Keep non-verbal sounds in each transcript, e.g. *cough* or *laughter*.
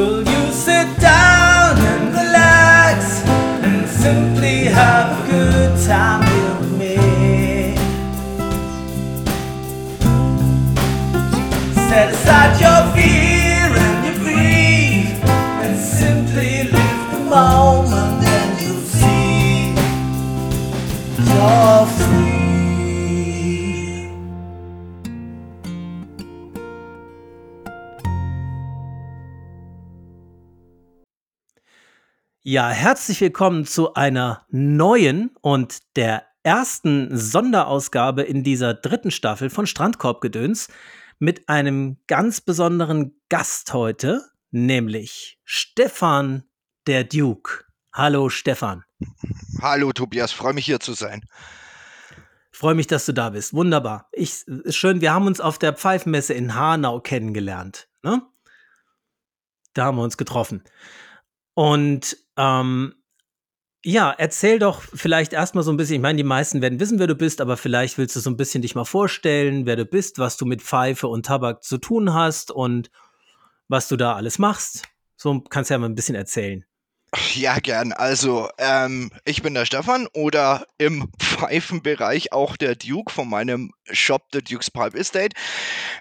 Will you sit down and relax and simply have a good time Ja, herzlich willkommen zu einer neuen und der ersten Sonderausgabe in dieser dritten Staffel von Strandkorbgedöns mit einem ganz besonderen Gast heute, nämlich Stefan der Duke. Hallo Stefan. Hallo Tobias, freue mich hier zu sein. Freue mich, dass du da bist. Wunderbar. Ich, schön, wir haben uns auf der Pfeifenmesse in Hanau kennengelernt. Ne? Da haben wir uns getroffen. Und ähm, ja, erzähl doch vielleicht erstmal so ein bisschen, ich meine, die meisten werden wissen, wer du bist, aber vielleicht willst du so ein bisschen dich mal vorstellen, wer du bist, was du mit Pfeife und Tabak zu tun hast und was du da alles machst. So kannst du ja mal ein bisschen erzählen. Ja, gern. Also, ähm, ich bin der Stefan oder im Pfeifenbereich auch der Duke von meinem Shop, The Duke's Pipe Estate.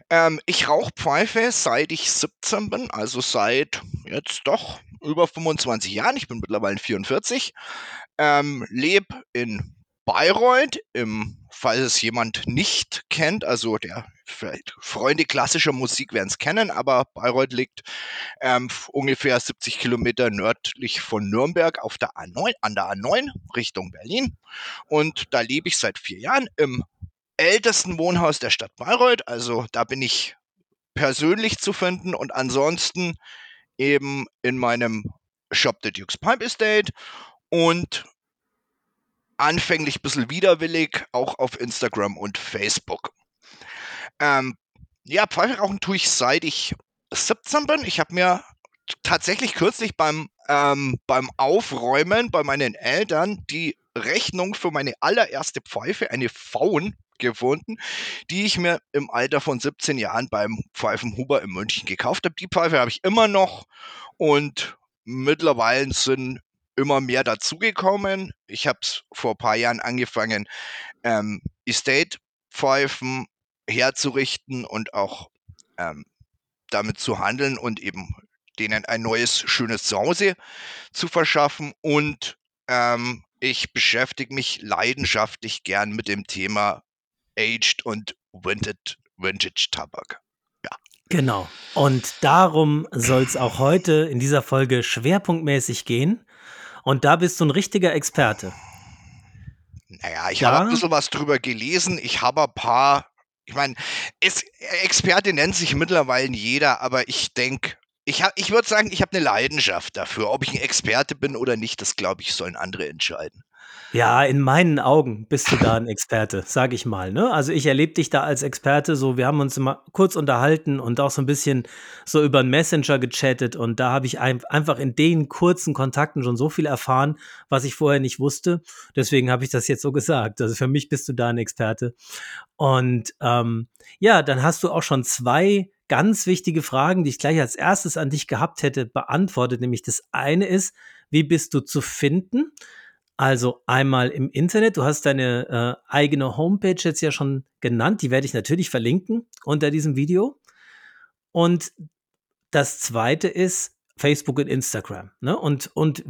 Ähm, ich rauche Pfeife seit ich 17 bin, also seit jetzt doch über 25 Jahren. Ich bin mittlerweile 44. Ähm, lebe in Bayreuth, im, falls es jemand nicht kennt, also der vielleicht Freunde klassischer Musik werden es kennen, aber Bayreuth liegt ähm, ungefähr 70 Kilometer nördlich von Nürnberg auf der A9, an der A9 Richtung Berlin. Und da lebe ich seit vier Jahren im ältesten Wohnhaus der Stadt Bayreuth. Also da bin ich persönlich zu finden und ansonsten eben in meinem Shop The Duke's Pipe Estate und anfänglich ein bisschen widerwillig auch auf Instagram und Facebook. Ähm, ja, Pfeife rauchen tue ich seit ich 17 bin. Ich habe mir tatsächlich kürzlich beim, ähm, beim Aufräumen bei meinen Eltern die Rechnung für meine allererste Pfeife, eine Faun, gefunden, die ich mir im Alter von 17 Jahren beim Pfeifenhuber in München gekauft habe. Die Pfeife habe ich immer noch und mittlerweile sind immer mehr dazugekommen. Ich habe es vor ein paar Jahren angefangen, ähm, Estate-Pfeifen herzurichten und auch ähm, damit zu handeln und eben denen ein neues, schönes Zuhause zu verschaffen. Und ähm, ich beschäftige mich leidenschaftlich gern mit dem Thema Aged und Vintage, Vintage Tabak. Genau. Und darum soll es auch heute in dieser Folge schwerpunktmäßig gehen. Und da bist du ein richtiger Experte. Naja, ich habe ein bisschen was drüber gelesen. Ich habe ein paar, ich meine, Experte nennt sich mittlerweile jeder, aber ich denke, ich, ich würde sagen, ich habe eine Leidenschaft dafür. Ob ich ein Experte bin oder nicht, das glaube ich, sollen andere entscheiden. Ja, in meinen Augen bist du da ein Experte, sage ich mal, ne? Also, ich erlebe dich da als Experte so wir haben uns immer kurz unterhalten und auch so ein bisschen so über 'n Messenger gechattet und da habe ich ein einfach in den kurzen Kontakten schon so viel erfahren, was ich vorher nicht wusste. Deswegen habe ich das jetzt so gesagt. Also, für mich bist du da ein Experte. Und, ähm, ja, dann hast du auch schon zwei ganz wichtige Fragen, die ich gleich als erstes an dich gehabt hätte, beantwortet. Nämlich das eine ist: Wie bist du zu finden? Also einmal im Internet, du hast deine äh, eigene Homepage jetzt ja schon genannt, die werde ich natürlich verlinken unter diesem Video. Und das zweite ist Facebook und Instagram. Ne? Und, und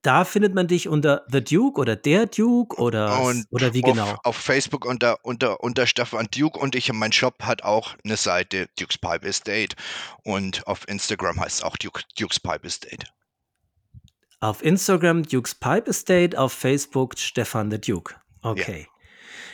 da findet man dich unter The Duke oder der Duke oder, und oder wie auf, genau? Auf Facebook unter, unter, unter Stefan Duke und ich, mein Shop hat auch eine Seite, Duke's Pipe Estate. Und auf Instagram heißt es auch Duke, Duke's Pipe Estate. Auf Instagram Duke's Pipe Estate, auf Facebook Stefan the Duke. Okay. Ja.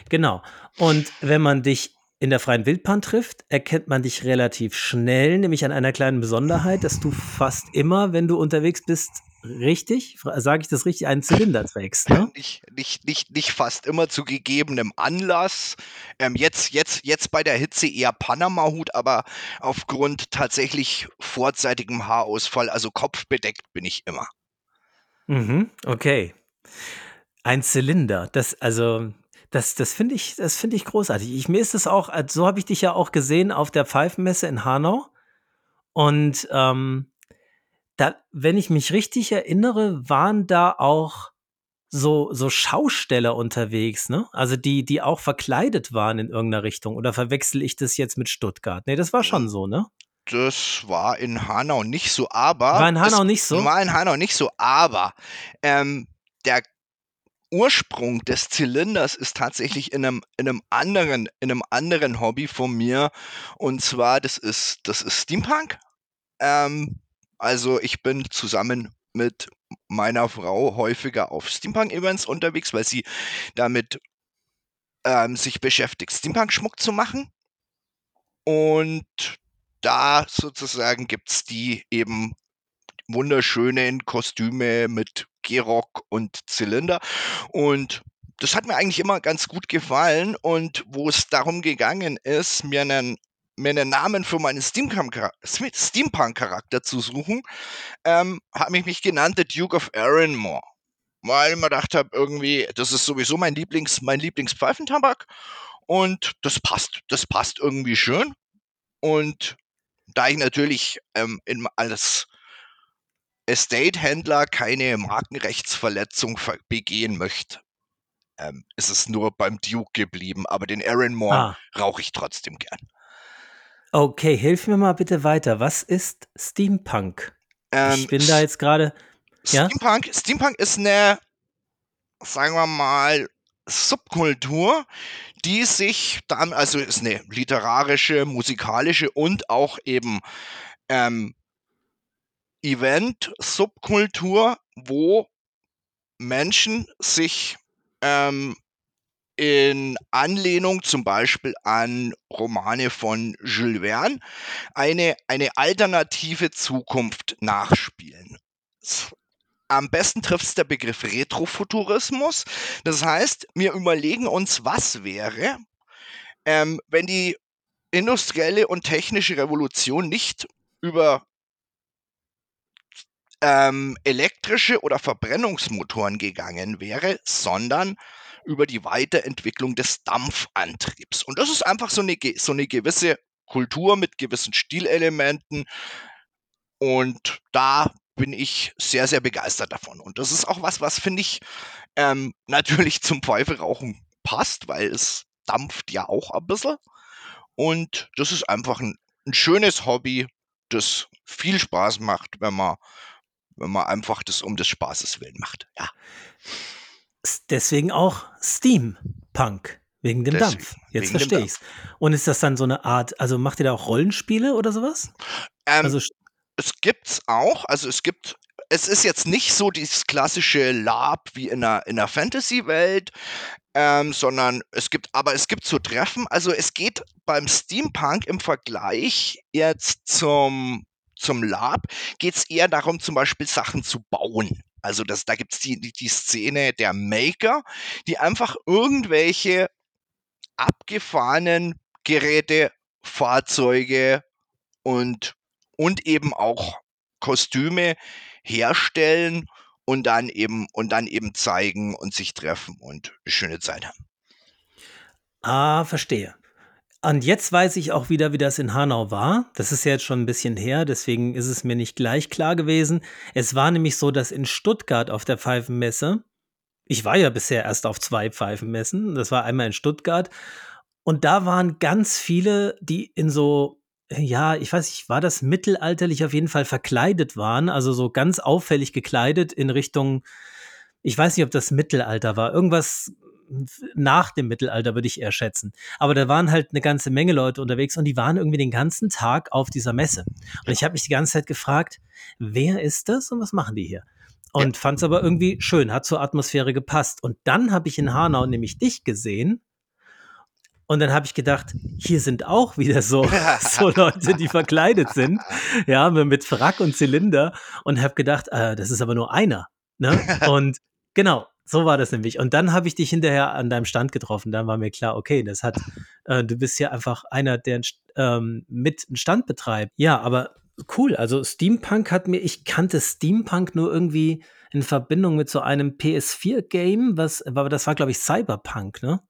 Genau. Und wenn man dich in der freien Wildbahn trifft, erkennt man dich relativ schnell, nämlich an einer kleinen Besonderheit, dass du fast immer, wenn du unterwegs bist, richtig, sage ich das richtig, einen Zylinder trägst, ne? *laughs* Nicht, nicht, nicht, nicht fast immer zu gegebenem Anlass. Ähm, jetzt, jetzt, jetzt bei der Hitze eher Panama-Hut, aber aufgrund tatsächlich vorzeitigem Haarausfall, also kopfbedeckt bin ich immer. Mhm, okay. Ein Zylinder, das also das das finde ich das finde ich großartig. Ich mir ist es auch so habe ich dich ja auch gesehen auf der Pfeifenmesse in Hanau und, ähm, da, wenn ich mich richtig erinnere, waren da auch so, so Schausteller unterwegs, ne? Also die, die auch verkleidet waren in irgendeiner Richtung. Oder verwechsel ich das jetzt mit Stuttgart? Nee, das war schon so, ne? Das war in Hanau nicht so, aber War in Hanau nicht so? war in Hanau nicht so, aber ähm, der Ursprung des Zylinders ist tatsächlich in einem, in einem anderen, in einem anderen Hobby von mir. Und zwar, das ist, das ist Steampunk. Ähm, also ich bin zusammen mit meiner Frau häufiger auf Steampunk-Events unterwegs, weil sie damit ähm, sich beschäftigt, Steampunk-Schmuck zu machen. Und da sozusagen gibt es die eben wunderschönen Kostüme mit Gehrock und Zylinder. Und das hat mir eigentlich immer ganz gut gefallen. Und wo es darum gegangen ist, mir einen, mir einen Namen für meinen Steampunk-Charakter Steampunk zu suchen, ähm, habe ich mich genannt The Duke of Arranmore. Weil ich mir gedacht habe, irgendwie, das ist sowieso mein Lieblings, mein Lieblingspfeifentabak. Und das passt, das passt irgendwie schön. Und da ich natürlich ähm, in, als Estate-Händler keine Markenrechtsverletzung begehen möchte, ähm, ist es nur beim Duke geblieben. Aber den Aaron Moore Ah, rauche ich trotzdem gern. okay, hilf mir mal bitte weiter. Was ist Steampunk? Ähm, Ich bin da jetzt gerade. Ja? Steampunk, Steampunk ist eine, sagen wir mal, Subkultur, die sich dann, also ist eine literarische, musikalische und auch eben ähm, Event-Subkultur, wo Menschen sich ähm, in Anlehnung zum Beispiel an Romane von Jules Verne eine, eine alternative Zukunft nachspielen. Am besten trifft es der Begriff Retrofuturismus. Das heißt, wir überlegen uns, was wäre, ähm, wenn die industrielle und technische Revolution nicht über ähm, elektrische oder Verbrennungsmotoren gegangen wäre, sondern über die Weiterentwicklung des Dampfantriebs. Und das ist einfach so eine, so eine gewisse Kultur mit gewissen Stilelementen. Und da bin ich sehr, sehr begeistert davon. Und das ist auch was, was finde ich ähm, *laughs* natürlich zum Pfeiferauchen passt, weil es dampft ja auch ein bisschen. Und das ist einfach ein, ein schönes Hobby, das viel Spaß macht, wenn man, wenn man einfach das um des Spaßes willen macht. Ja, Deswegen auch Steampunk. Wegen dem Deswegen, Dampf. Jetzt verstehe ich's. Und ist das dann so eine Art, also macht ihr da auch Rollenspiele oder sowas? ähm, Also, es gibt's auch. Also es gibt, es ist jetzt nicht so dieses klassische Lab wie in einer, in einer Fantasy-Welt, ähm, sondern es gibt, aber es gibt so Treffen. Also es geht beim Steampunk im Vergleich jetzt zum, zum Lab, geht es eher darum, zum Beispiel Sachen zu bauen. Also das, da gibt es die, die, die Szene der Maker, die einfach irgendwelche abgefahrenen Geräte, Fahrzeuge und, und eben auch Kostüme herstellen und dann eben und dann eben zeigen und sich treffen und eine schöne Zeit haben. ah, verstehe. Und jetzt weiß ich auch wieder, wie das in Hanau war. Das ist ja jetzt schon ein bisschen her, deswegen ist es mir nicht gleich klar gewesen. Es war nämlich so, dass in Stuttgart auf der Pfeifenmesse, ich war ja bisher erst auf zwei Pfeifenmessen, das war einmal in Stuttgart, und da waren ganz viele, die in so, ja, ich weiß nicht, war das mittelalterlich auf jeden Fall verkleidet waren, also so ganz auffällig gekleidet in Richtung, ich weiß nicht, ob das Mittelalter war, irgendwas nach dem Mittelalter würde ich eher schätzen. Aber da waren halt eine ganze Menge Leute unterwegs und die waren irgendwie den ganzen Tag auf dieser Messe. Und ich habe mich die ganze Zeit gefragt, wer ist das und was machen die hier? Und fand es aber irgendwie schön, hat zur Atmosphäre gepasst. Und dann habe ich in Hanau nämlich dich gesehen. Und dann habe ich gedacht, hier sind auch wieder so, *laughs* *laughs* so Leute, die verkleidet sind, ja, mit Frack und Zylinder. Und habe gedacht, äh, das ist aber nur einer. Ne? *laughs* Und genau, so war das nämlich. Und dann habe ich dich hinterher an deinem Stand getroffen. Dann war mir klar, okay, das hat, äh, du bist ja einfach einer, der ähm, mit einen Stand betreibt. Ja, aber cool. Also Steampunk hat mir, ich kannte Steampunk nur irgendwie in Verbindung mit so einem PS4-Game, was, aber das war, glaube ich, Cyberpunk, ne?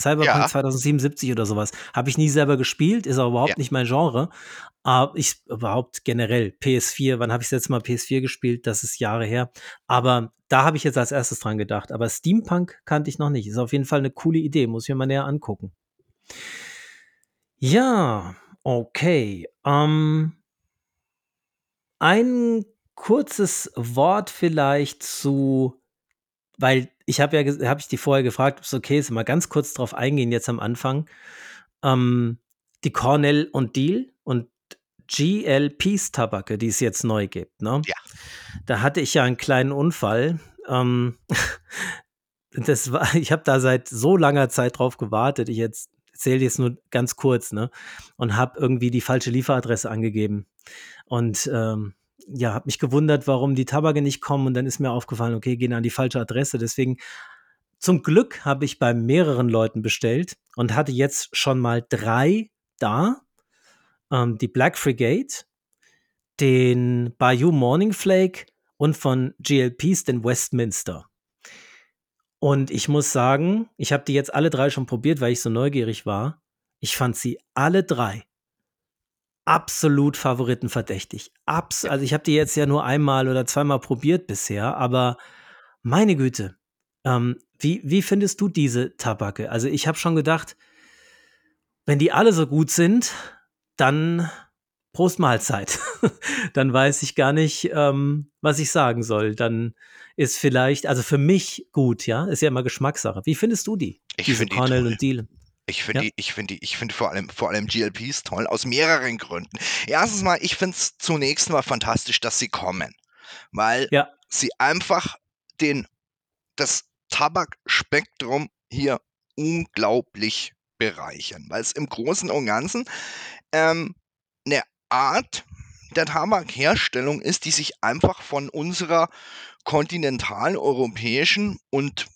Cyberpunk Ja. 2077 oder sowas. Habe ich nie selber gespielt, ist aber überhaupt Ja. nicht mein Genre. Aber ich überhaupt generell PS4, wann habe ich das letzte Mal PS4 gespielt? Das ist Jahre her. Aber da habe ich jetzt als erstes dran gedacht. Aber Steampunk kannte ich noch nicht. Ist auf jeden Fall eine coole Idee, muss ich mir mal näher angucken. Ja, okay. Ähm, ein kurzes Wort vielleicht zu, weil ich habe ja, habe ich die vorher gefragt, ob es okay ist, mal ganz kurz drauf eingehen jetzt am Anfang. Ähm, die Cornell und Deal und GLPs Tabake, die es jetzt neu gibt, ne? Ja. Da hatte ich ja einen kleinen Unfall. Ähm, *laughs* das war, *laughs* ich habe da seit so langer Zeit drauf gewartet. Ich jetzt erzähle jetzt nur ganz kurz, ne? Und habe irgendwie die falsche Lieferadresse angegeben. Und ähm, ja, habe mich gewundert, warum die Tabake nicht kommen. Und dann ist mir aufgefallen, okay, gehen an die falsche Adresse. Deswegen, zum Glück habe ich bei mehreren Leuten bestellt und hatte jetzt schon mal drei da. Ähm, die Black Frigate, den Bayou Morning Flake und von GLPs den Westminster. Und ich muss sagen, ich habe die jetzt alle drei schon probiert, weil ich so neugierig war. Ich fand sie alle drei absolut favoritenverdächtig. Abs also ich habe die jetzt ja nur einmal oder zweimal probiert bisher, aber meine Güte, ähm, wie, wie findest du diese Tabake? Also ich habe schon gedacht, wenn die alle so gut sind, dann Prost Mahlzeit. *laughs* dann weiß ich gar nicht, ähm, was ich sagen soll. Dann ist vielleicht, also für mich gut, ja, ist ja immer Geschmackssache. Wie findest du die? Ich diese finde die Cornell toll. und Deal. Ich finde Ja. die, ich finde die, ich finde vor allem, vor allem GLPs toll, aus mehreren Gründen. Erstens mal, ich finde es zunächst mal fantastisch, dass sie kommen. Weil Ja. sie einfach den, das Tabakspektrum hier unglaublich bereichern. Weil es im Großen und Ganzen ähm, eine Art der Tabakherstellung ist, die sich einfach von unserer kontinentaleuropäischen und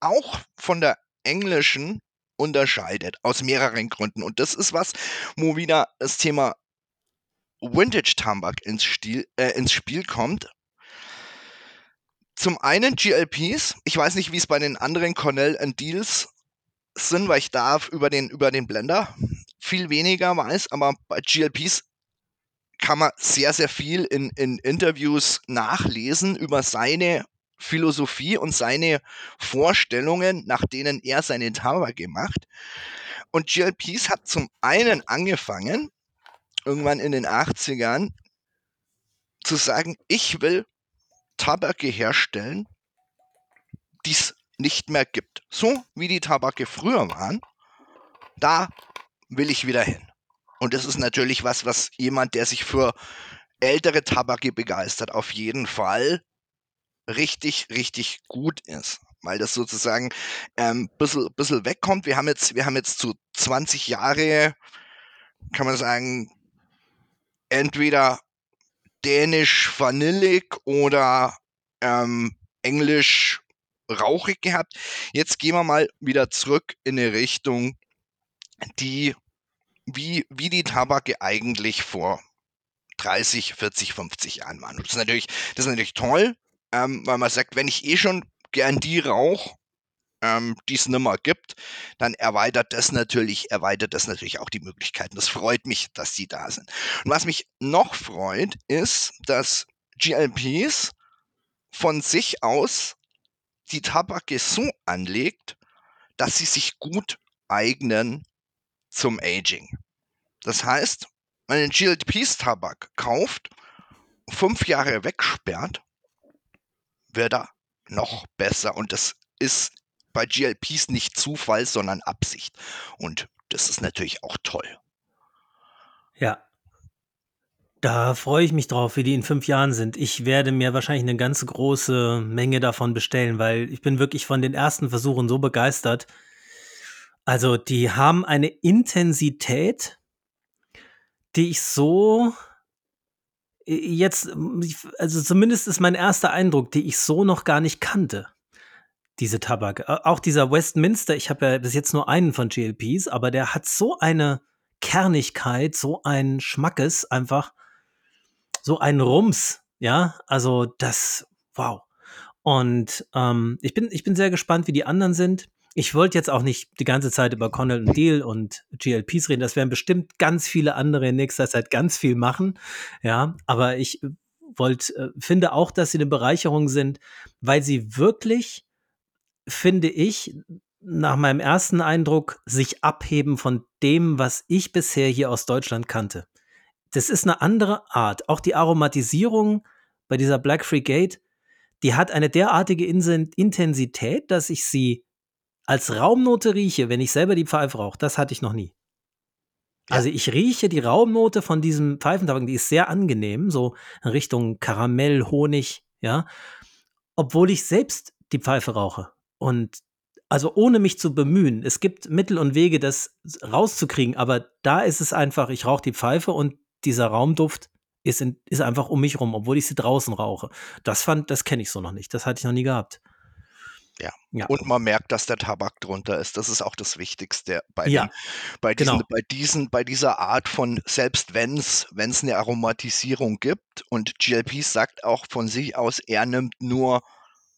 auch von der englischen unterscheidet, aus mehreren Gründen. Und das ist was, wo wieder das Thema Vintage-Tabak ins, Stil, äh, ins Spiel kommt. Zum einen GLPs, ich weiß nicht, wie es bei den anderen Cornell and Deals sind, weil ich da über den, über den Blender viel weniger weiß, aber bei GLPs kann man sehr, sehr viel in, in Interviews nachlesen über seine Philosophie und seine Vorstellungen, nach denen er seine Tabak gemacht. Und GLPs hat zum einen angefangen, irgendwann in den 80ern, zu sagen, ich will Tabake herstellen, die es nicht mehr gibt. So wie die Tabake früher waren, da will ich wieder hin. Und das ist natürlich was, was jemand, der sich für ältere Tabake begeistert, auf jeden Fall richtig, richtig gut ist. Weil das sozusagen ein ähm, bisschen, bisschen wegkommt. Wir haben jetzt, wir haben jetzt zu 20 Jahre, kann man sagen, entweder dänisch vanillig oder ähm, englisch rauchig gehabt. Jetzt gehen wir mal wieder zurück in eine Richtung, die wie, wie die Tabake eigentlich vor 30, 40, 50 Jahren waren. Das ist natürlich, das ist natürlich toll, ähm, weil man sagt, wenn ich eh schon gern die rauche, ähm, die es nimmer gibt, dann erweitert das natürlich, erweitert das natürlich auch die Möglichkeiten. Das freut mich, dass die da sind. Und was mich noch freut, ist, dass GLPs von sich aus die Tabake so anlegt, dass sie sich gut eignen zum Aging. Das heißt, wenn ein GLPs Tabak kauft, fünf Jahre wegsperrt, wird er noch besser. Und das ist bei GLPs nicht Zufall, sondern Absicht. Und das ist natürlich auch toll. Ja. Da freue ich mich drauf, wie die in fünf Jahren sind. Ich werde mir wahrscheinlich eine ganz große Menge davon bestellen, weil ich bin wirklich von den ersten Versuchen so begeistert. Also die haben eine Intensität, die ich so jetzt, also zumindest ist mein erster Eindruck, die ich so noch gar nicht kannte. Diese Tabak. Auch dieser Westminster, ich habe ja bis jetzt nur einen von GLPs, aber der hat so eine Kernigkeit, so ein Schmackes, einfach so ein Rums, ja, also das, wow. Und ähm, ich, bin, ich bin sehr gespannt, wie die anderen sind. Ich wollte jetzt auch nicht die ganze Zeit über Connell und Deal und GLPs reden. Das werden bestimmt ganz viele andere in nächster Zeit ganz viel machen. Ja, aber ich wollte, äh, finde auch, dass sie eine Bereicherung sind, weil sie wirklich, finde ich, nach meinem ersten Eindruck sich abheben von dem, was ich bisher hier aus Deutschland kannte. Das ist eine andere Art. Auch die Aromatisierung bei dieser Black Frigate, die hat eine derartige Intensität, dass ich sie als Raumnote rieche, wenn ich selber die Pfeife rauche, das hatte ich noch nie. Ja. Also ich rieche die Raumnote von diesem Pfeifentabak, die ist sehr angenehm, so in Richtung Karamell, Honig, ja. Obwohl ich selbst die Pfeife rauche. Und also ohne mich zu bemühen. Es gibt Mittel und Wege, das rauszukriegen, aber da ist es einfach, ich rauche die Pfeife und dieser Raumduft ist, in, ist einfach um mich rum, obwohl ich sie draußen rauche. Das fand, das kenne ich so noch nicht. Das hatte ich noch nie gehabt. Ja. ja. Und man merkt, dass der Tabak drunter ist. Das ist auch das Wichtigste bei, ja. den, bei, diesen, genau. bei, diesen, bei dieser Art von, selbst wenn es eine Aromatisierung gibt und GLP sagt auch von sich aus, er nimmt nur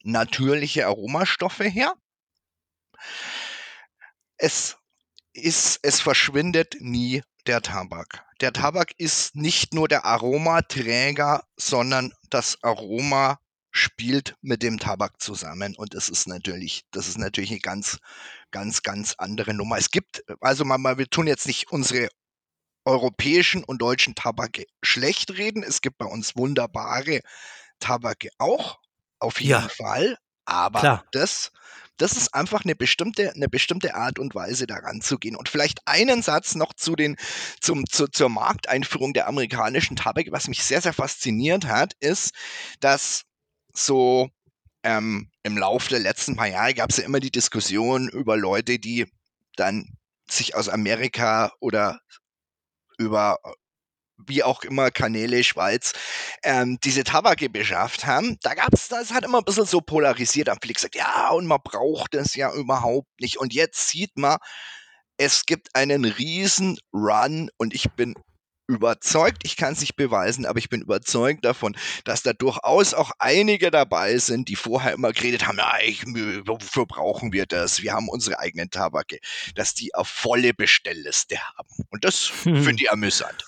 natürliche Aromastoffe her. Es ist, es verschwindet nie der Tabak. Der Tabak ist nicht nur der Aromaträger, sondern das Aroma spielt mit dem Tabak zusammen und das ist natürlich, das ist natürlich eine ganz, ganz, ganz andere Nummer. Es gibt, also mal, wir tun jetzt nicht unsere europäischen und deutschen Tabake schlecht reden. Es gibt bei uns wunderbare Tabake auch, auf jeden Ja, Fall. Aber klar. das, das ist einfach eine bestimmte, eine bestimmte Art und Weise, daran zu gehen. Und vielleicht einen Satz noch zu den, zum, zu, zur Markteinführung der amerikanischen Tabak. Was mich sehr, sehr fasziniert hat, ist, dass so ähm, im Laufe der letzten paar Jahre gab es ja immer die Diskussion über Leute, die dann sich aus Amerika oder über wie auch immer Kanäle, Schweiz, ähm, diese Tabake beschafft haben, da gab es, das hat immer ein bisschen so polarisiert, haben viele gesagt, ja, und man braucht das ja überhaupt nicht. Und jetzt sieht man, es gibt einen riesen Run und ich bin überzeugt, ich kann es nicht beweisen, aber ich bin überzeugt davon, dass da durchaus auch einige dabei sind, die vorher immer geredet haben, ja, ich, wofür brauchen wir das? Wir haben unsere eigenen Tabake, dass die auf volle Bestellliste haben. Und das Hm. finde ich amüsant.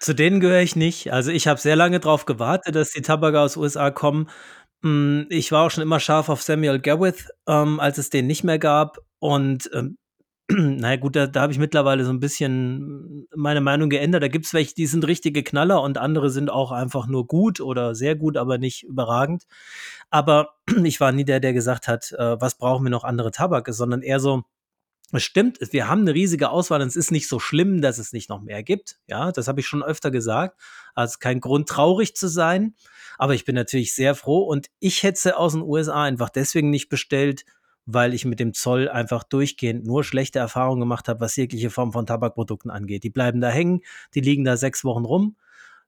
Zu denen gehöre ich nicht. Also ich habe sehr lange darauf gewartet, dass die Tabake aus USA kommen. Hm, ich war auch schon immer scharf auf Samuel Gawith, ähm, als es den nicht mehr gab. Und ähm, naja gut, da, da habe ich mittlerweile so ein bisschen meine Meinung geändert. Da gibt es welche, die sind richtige Knaller und andere sind auch einfach nur gut oder sehr gut, aber nicht überragend. Aber *clears throat* ich war nie der, der gesagt hat, äh, was brauchen wir noch andere Tabake, sondern eher so, es stimmt, wir haben eine riesige Auswahl und es ist nicht so schlimm, dass es nicht noch mehr gibt. Ja, das habe ich schon öfter gesagt. Also kein Grund, traurig zu sein. Aber ich bin natürlich sehr froh und ich hätte sie aus den USA einfach deswegen nicht bestellt, weil ich mit dem Zoll einfach durchgehend nur schlechte Erfahrungen gemacht habe, was jegliche Form von Tabakprodukten angeht. Die bleiben da hängen, die liegen da sechs Wochen rum.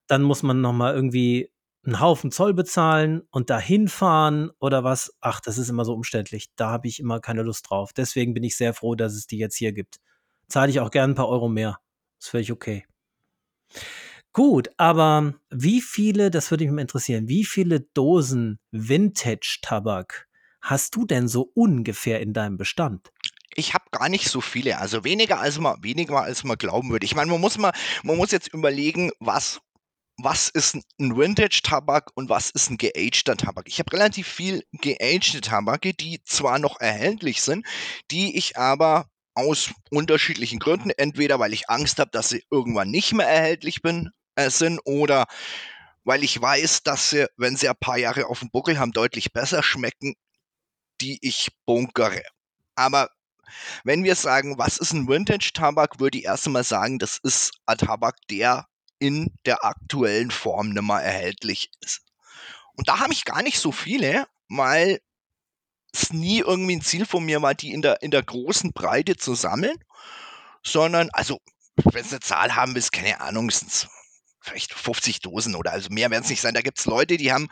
Dann muss man noch mal irgendwie einen Haufen Zoll bezahlen und da hinfahren oder was. Ach, das ist immer so umständlich. Da habe ich immer keine Lust drauf. Deswegen bin ich sehr froh, dass es die jetzt hier gibt. Zahle ich auch gern ein paar Euro mehr. Ist völlig okay. Gut, aber wie viele, das würde mich mal interessieren, wie viele Dosen Vintage-Tabak hast du denn so ungefähr in deinem Bestand? Ich habe gar nicht so viele, also weniger als man, weniger als man glauben würde. Ich meine, man muss mal, man muss jetzt überlegen, was, was ist ein Vintage-Tabak und was ist ein geagter Tabak. Ich habe relativ viel geagte Tabake, die zwar noch erhältlich sind, die ich aber aus unterschiedlichen Gründen, entweder weil ich Angst habe, dass sie irgendwann nicht mehr erhältlich bin, äh, sind oder weil ich weiß, dass sie, wenn sie ein paar Jahre auf dem Buckel haben, deutlich besser schmecken, die ich bunkere. Aber wenn wir sagen, was ist ein Vintage-Tabak, würde ich erst einmal sagen, das ist ein Tabak, der in der aktuellen Form nicht mehr erhältlich ist. Und da habe ich gar nicht so viele, weil es nie irgendwie ein Ziel von mir war, die in der, in der großen Breite zu sammeln, sondern, also, wenn es eine Zahl haben willst, keine Ahnung, sind es vielleicht 50 Dosen oder also mehr werden es nicht sein. Da gibt es Leute, die haben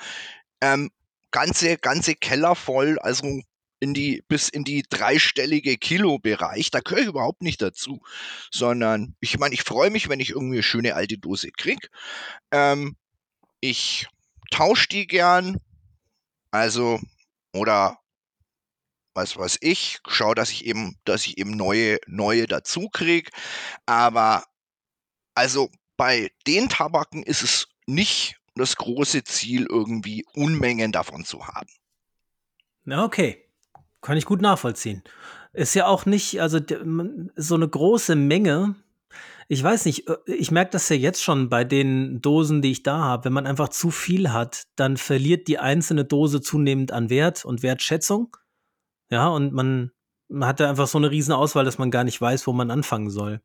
ähm, ganze, ganze Keller voll, also in die, bis in die dreistellige Kilo-Bereich. Da gehöre ich überhaupt nicht dazu. Sondern, ich meine, ich freue mich, wenn ich irgendwie eine schöne alte Dose kriege. Ähm, ich tausche die gern. Also, oder was weiß ich, schaue, dass ich eben, dass ich eben neue, neue dazu kriege. Aber also bei den Tabaken ist es nicht das große Ziel, irgendwie Unmengen davon zu haben. Okay. Kann ich gut nachvollziehen. Ist ja auch nicht, also so eine große Menge. Ich weiß nicht, äh, ich merke das ja jetzt schon bei den Dosen, die ich da habe. Wenn man einfach zu viel hat, dann verliert die einzelne Dose zunehmend an Wert und Wertschätzung. Ja, und man, man hat da einfach so eine riesen Auswahl, dass man gar nicht weiß, wo man anfangen soll.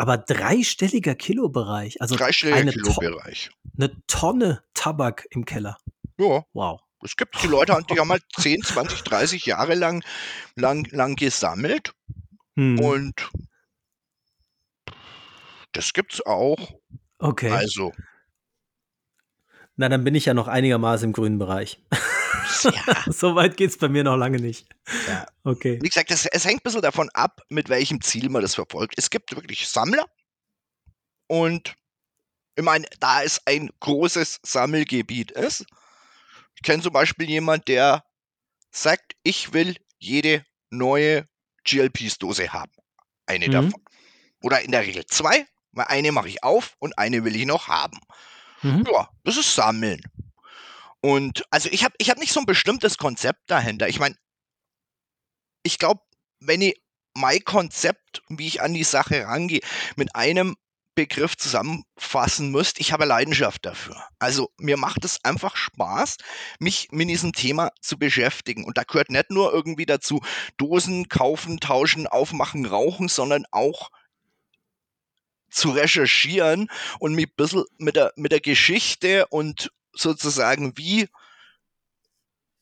Aber dreistelliger Kilobereich, also Dreistelliger eine, To Kilobereich. eine Tonne Tabak im Keller. Ja, Wow. es gibt die Leute, die haben halt 10, 20, 30 Jahre lang, lang, lang gesammelt Hm. und das gibt's auch. Okay. Also, Na, dann bin ich ja noch einigermaßen im grünen Bereich. ja, *laughs* so weit geht's bei mir noch lange nicht. ja. Okay. Wie gesagt, es, es hängt ein bisschen davon ab, mit welchem Ziel man das verfolgt. Es gibt wirklich Sammler und ich meine, da es ein großes Sammelgebiet ist, ich kenne zum Beispiel jemand, der sagt, ich will jede neue GLPs-Dose haben. Eine Mhm. davon. Oder in der Regel zwei, weil eine mache ich auf und eine will ich noch haben. Mhm. Ja, das ist Sammeln. Und also ich habe ich hab nicht so ein bestimmtes Konzept dahinter. Ich meine, ich glaube, wenn ich mein Konzept, wie ich an die Sache rangehe, mit einem Begriff zusammenfassen müsste, ich habe Leidenschaft dafür. Also mir macht es einfach Spaß, mich mit diesem Thema zu beschäftigen. Und da gehört nicht nur irgendwie dazu, Dosen kaufen, tauschen, aufmachen, rauchen, sondern auch zu recherchieren und mich ein bisschen mit der, mit der Geschichte und sozusagen, wie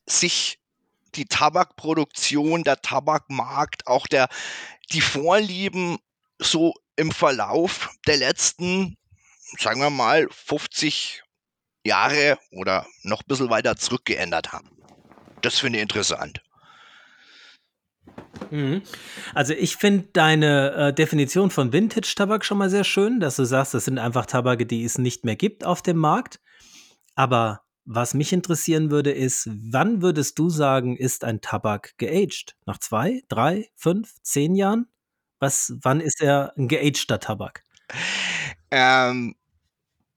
sich die Tabakproduktion, der Tabakmarkt, auch der, die Vorlieben so im Verlauf der letzten, sagen wir mal, 50 Jahre oder noch ein bisschen weiter zurückgeändert haben. Das finde ich interessant. Mhm. Also ich finde deine äh, Definition von Vintage-Tabak schon mal sehr schön, dass du sagst, das sind einfach Tabake, die es nicht mehr gibt auf dem Markt. Aber was mich interessieren würde, ist, wann würdest du sagen, ist ein Tabak geaged? Nach zwei, drei, fünf, zehn Jahren? Was, wann ist er ein geagter Tabak? Ähm,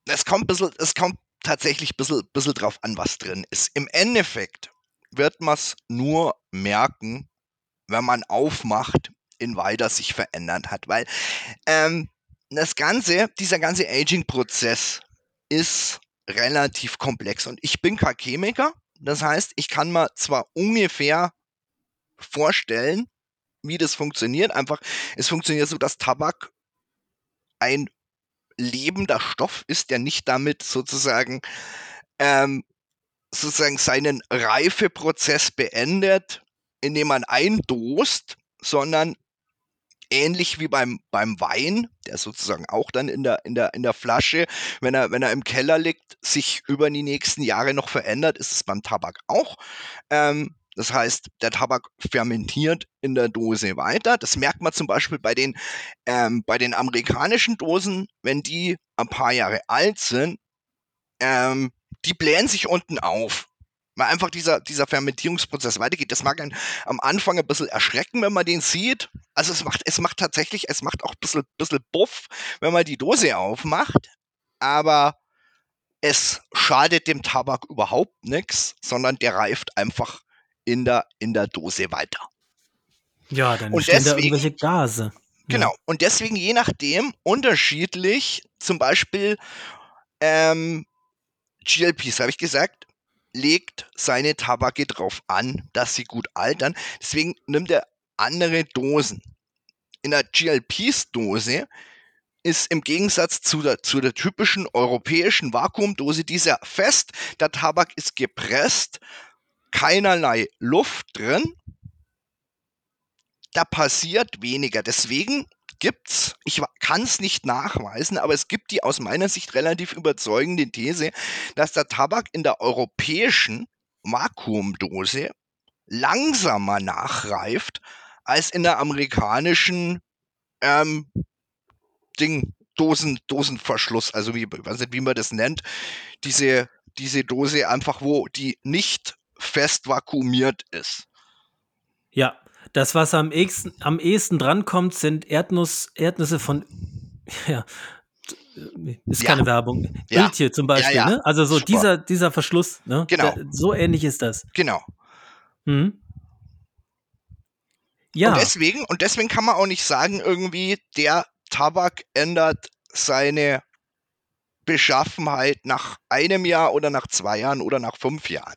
es kommt, bisschen, es kommt tatsächlich ein bisschen, bisschen drauf an, was drin ist. Im Endeffekt wird man es nur merken, wenn man aufmacht, inwieweit er sich verändert hat. Weil ähm, das Ganze, dieser ganze Aging-Prozess ist relativ komplex. Und ich bin kein Chemiker. Das heißt, ich kann mir zwar ungefähr vorstellen, wie das funktioniert. Einfach, es funktioniert so, dass Tabak ein lebender Stoff ist, der nicht damit sozusagen ähm, sozusagen seinen Reifeprozess beendet, indem man eindost, sondern ähnlich wie beim, beim Wein, der sozusagen auch dann in der, in, der, in der Flasche, wenn er, wenn er im Keller liegt, sich über die nächsten Jahre noch verändert, ist es beim Tabak auch. Ähm, das heißt, der Tabak fermentiert in der Dose weiter. Das merkt man zum Beispiel bei den, ähm, bei den amerikanischen Dosen, wenn die ein paar Jahre alt sind, ähm, die blähen sich unten auf. Weil einfach dieser, dieser Fermentierungsprozess weitergeht. Das mag einen am Anfang ein bisschen erschrecken, wenn man den sieht. Also es macht, es macht tatsächlich, es macht auch ein bisschen, bisschen Buff, wenn man die Dose aufmacht. Aber es schadet dem Tabak überhaupt nichts, sondern der reift einfach in der, in der Dose weiter. Ja, dann Und stehen da deswegen- irgendwelche Gase. Genau. Und deswegen je nachdem unterschiedlich, zum Beispiel ähm, GLPs, habe ich gesagt, legt seine Tabake drauf an, dass sie gut altern. Deswegen nimmt er andere Dosen. In der GLPs-Dose ist im Gegensatz zu der, zu der typischen europäischen Vakuumdose dieser fest. Der Tabak ist gepresst, keinerlei Luft drin. Da passiert weniger. Deswegen gibt's, ich kann es nicht nachweisen, aber es gibt die aus meiner Sicht relativ überzeugende These, dass der Tabak in der europäischen Vakuumdose langsamer nachreift als in der amerikanischen ähm, Ding, Dosen, Dosenverschluss, also wie, weiß nicht, wie man das nennt, diese, diese Dose einfach, wo die nicht fest vakuumiert ist. Ja, das, was am ehesten, am ehesten drankommt, sind Erdnuss, Erdnüsse von, *laughs* ja, ist Ja. keine Werbung. Ja. Öltje zum Beispiel, Ja, ja. ne? Also so Super. dieser, dieser Verschluss, ne? Genau. Da, so ähnlich ist das. Genau. Mhm. Ja, Und deswegen, und deswegen kann man auch nicht sagen, irgendwie, der Tabak ändert seine Beschaffenheit nach einem Jahr oder nach zwei Jahren oder nach fünf Jahren.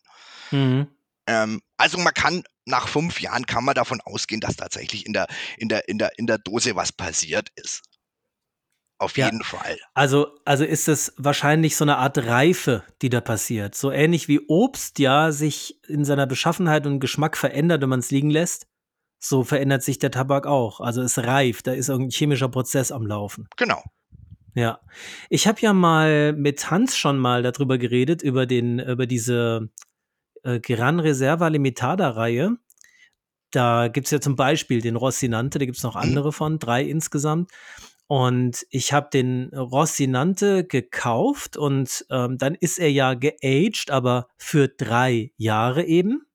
mhm. Ähm, also man kann nach fünf Jahren kann man davon ausgehen, dass tatsächlich in der, in der, in der, in der Dose was passiert ist. Auf Ja. jeden Fall. Also, also ist es wahrscheinlich so eine Art Reife, die da passiert. So ähnlich wie Obst ja sich in seiner Beschaffenheit und Geschmack verändert, wenn man es liegen lässt. So verändert sich der Tabak auch. Also es reift, da ist irgendein chemischer Prozess am Laufen. Genau. Ja. Ich habe ja mal mit Hans schon mal darüber geredet, über, den, über diese äh, Gran Reserva Limitada Reihe. Da gibt es ja zum Beispiel den Rossinante, da gibt es noch andere von, drei insgesamt. Und ich habe den Rossinante gekauft und ähm, dann ist er ja geaged, aber für drei Jahre eben.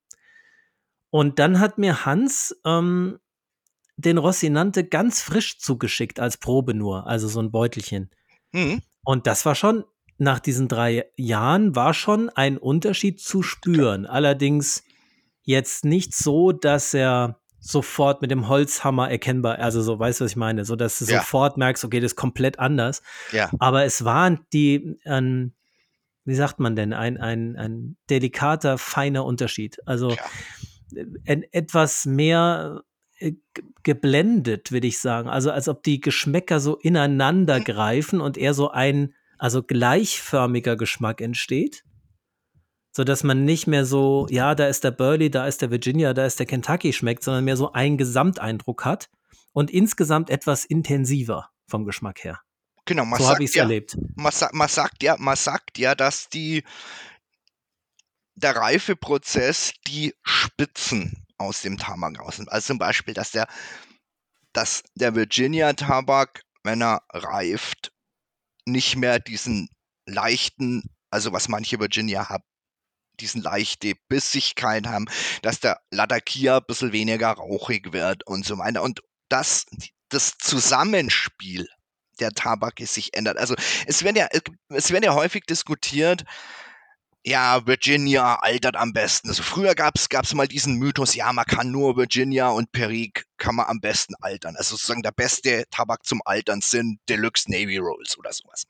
Und dann hat mir Hans ähm, den Rossinante ganz frisch zugeschickt als Probe nur, also so ein Beutelchen. Mhm. Und das war schon, nach diesen drei Jahren, war schon ein Unterschied zu spüren. Allerdings jetzt nicht so, dass er sofort mit dem Holzhammer erkennbar, also so, weißt du, was ich meine? So, dass du Ja. sofort merkst, okay, das ist komplett anders. Ja. Aber es waren die, ähm, wie sagt man denn, ein, ein, ein delikater, feiner Unterschied. Also Klar. äh, ein, etwas mehr äh, geblendet, würde ich sagen. Also als ob die Geschmäcker so ineinander greifen und eher so ein, also gleichförmiger Geschmack entsteht. So dass man nicht mehr so, ja, da ist der Burley, da ist der Virginia, da ist der Kentucky schmeckt, sondern mehr so einen Gesamteindruck hat und insgesamt etwas intensiver vom Geschmack her. Genau. Man so habe ich es ja, erlebt. man, man sagt ja, man sagt ja, dass die der Reifeprozess die Spitzen aus dem Tabak rausnimmt. Also zum Beispiel, dass der, dass der Virginia-Tabak, wenn er reift, nicht mehr diesen leichten, also was manche Virginia haben, diesen leichte Bissigkeit haben, dass der Latakia ein bisschen weniger rauchig wird und so weiter. Und das, das Zusammenspiel der Tabake sich ändert. Also es werden ja, es werden ja häufig diskutiert, ja, Virginia altert am besten. Also früher gab es mal diesen Mythos, ja, man kann nur Virginia und Perique kann man am besten altern. Also sozusagen der beste Tabak zum Altern sind Deluxe Navy Rolls oder sowas.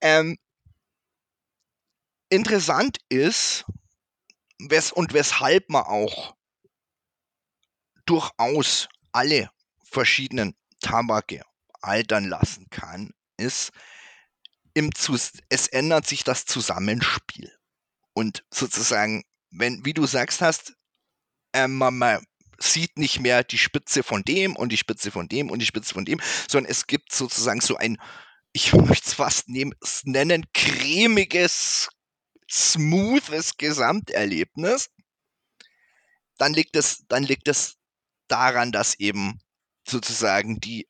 Ähm, interessant ist, wes und weshalb man auch durchaus alle verschiedenen Tabake altern lassen kann, ist, im es ändert sich das Zusammenspiel. Und sozusagen, wenn, wie du sagst hast, ähm, man, man sieht nicht mehr die Spitze von dem und die Spitze von dem und die Spitze von dem, sondern es gibt sozusagen so ein, ich *laughs* möchte es fast nehmen, nennen, cremiges, smoothes Gesamterlebnis. Dann liegt es, dann liegt es daran, dass eben sozusagen die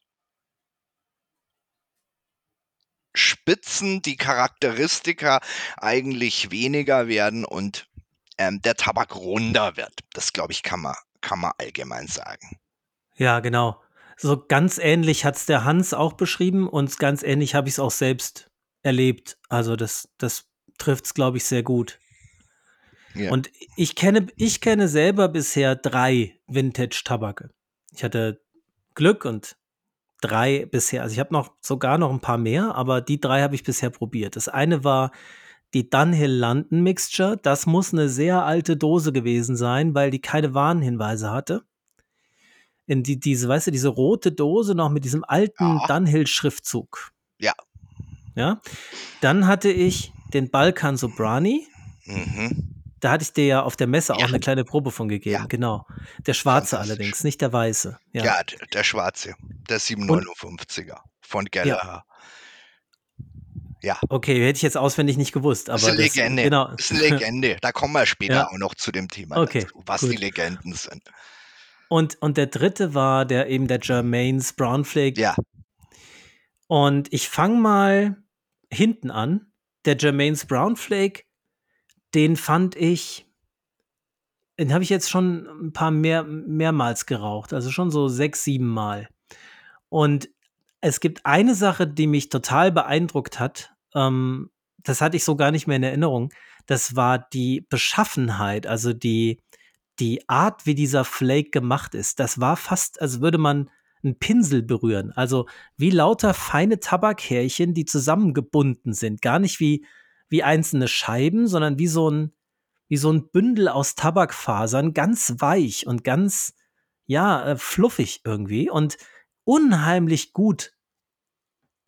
Spitzen, die Charakteristika eigentlich weniger werden und ähm, der Tabak runder wird. Das glaube ich, kann man, kann man allgemein sagen. Ja, genau. So ganz ähnlich hat es der Hans auch beschrieben und ganz ähnlich habe ich es auch selbst erlebt. Also das, das trifft es, glaube ich, sehr gut. Ja. Und ich kenne, ich kenne selber bisher drei Vintage-Tabake. Ich hatte Glück und drei bisher. Also ich habe noch sogar noch ein paar mehr, aber die drei habe ich bisher probiert. Das eine war die Dunhill London Mixture. Das muss eine sehr alte Dose gewesen sein, weil die keine Warnhinweise hatte. In die, diese, weißt du, diese rote Dose noch mit diesem alten Ja. Dunhill-Schriftzug. Ja. Ja. Dann hatte ich den Balkan Sobrani. Mhm. Da hatte ich dir ja auf der Messe auch Ja. eine kleine Probe von gegeben. Ja. Genau. Der schwarze allerdings, nicht der weiße. Ja, Ja. d- der schwarze, der 759er von Gallagher. Okay, hätte ich jetzt auswendig nicht gewusst. Das Aber ist eine das, Legende. Genau. Das ist eine Legende. Da kommen wir *laughs* später Ja. auch noch zu dem Thema Okay, dazu, was gut. die Legenden sind. Und, und der dritte war der eben der Germains Brown Flake. Ja, Und ich fange mal hinten an. Der Germains Brown Flake, den fand ich den habe ich jetzt schon ein paar mehr mehrmals geraucht, also schon so 6, 7 Mal. Und es gibt eine Sache, die mich total beeindruckt hat, ähm, das hatte ich so gar nicht mehr in Erinnerung. Das war die Beschaffenheit, also die die Art, wie dieser Flake gemacht ist. Das war fast, als würde man 'n Pinsel berühren. Also, wie lauter feine Tabakhärchen, die zusammengebunden sind. Gar nicht wie wie einzelne Scheiben, sondern wie so 'n wie so 'n Bündel aus Tabakfasern, ganz weich und ganz, ja, äh, fluffig irgendwie und unheimlich gut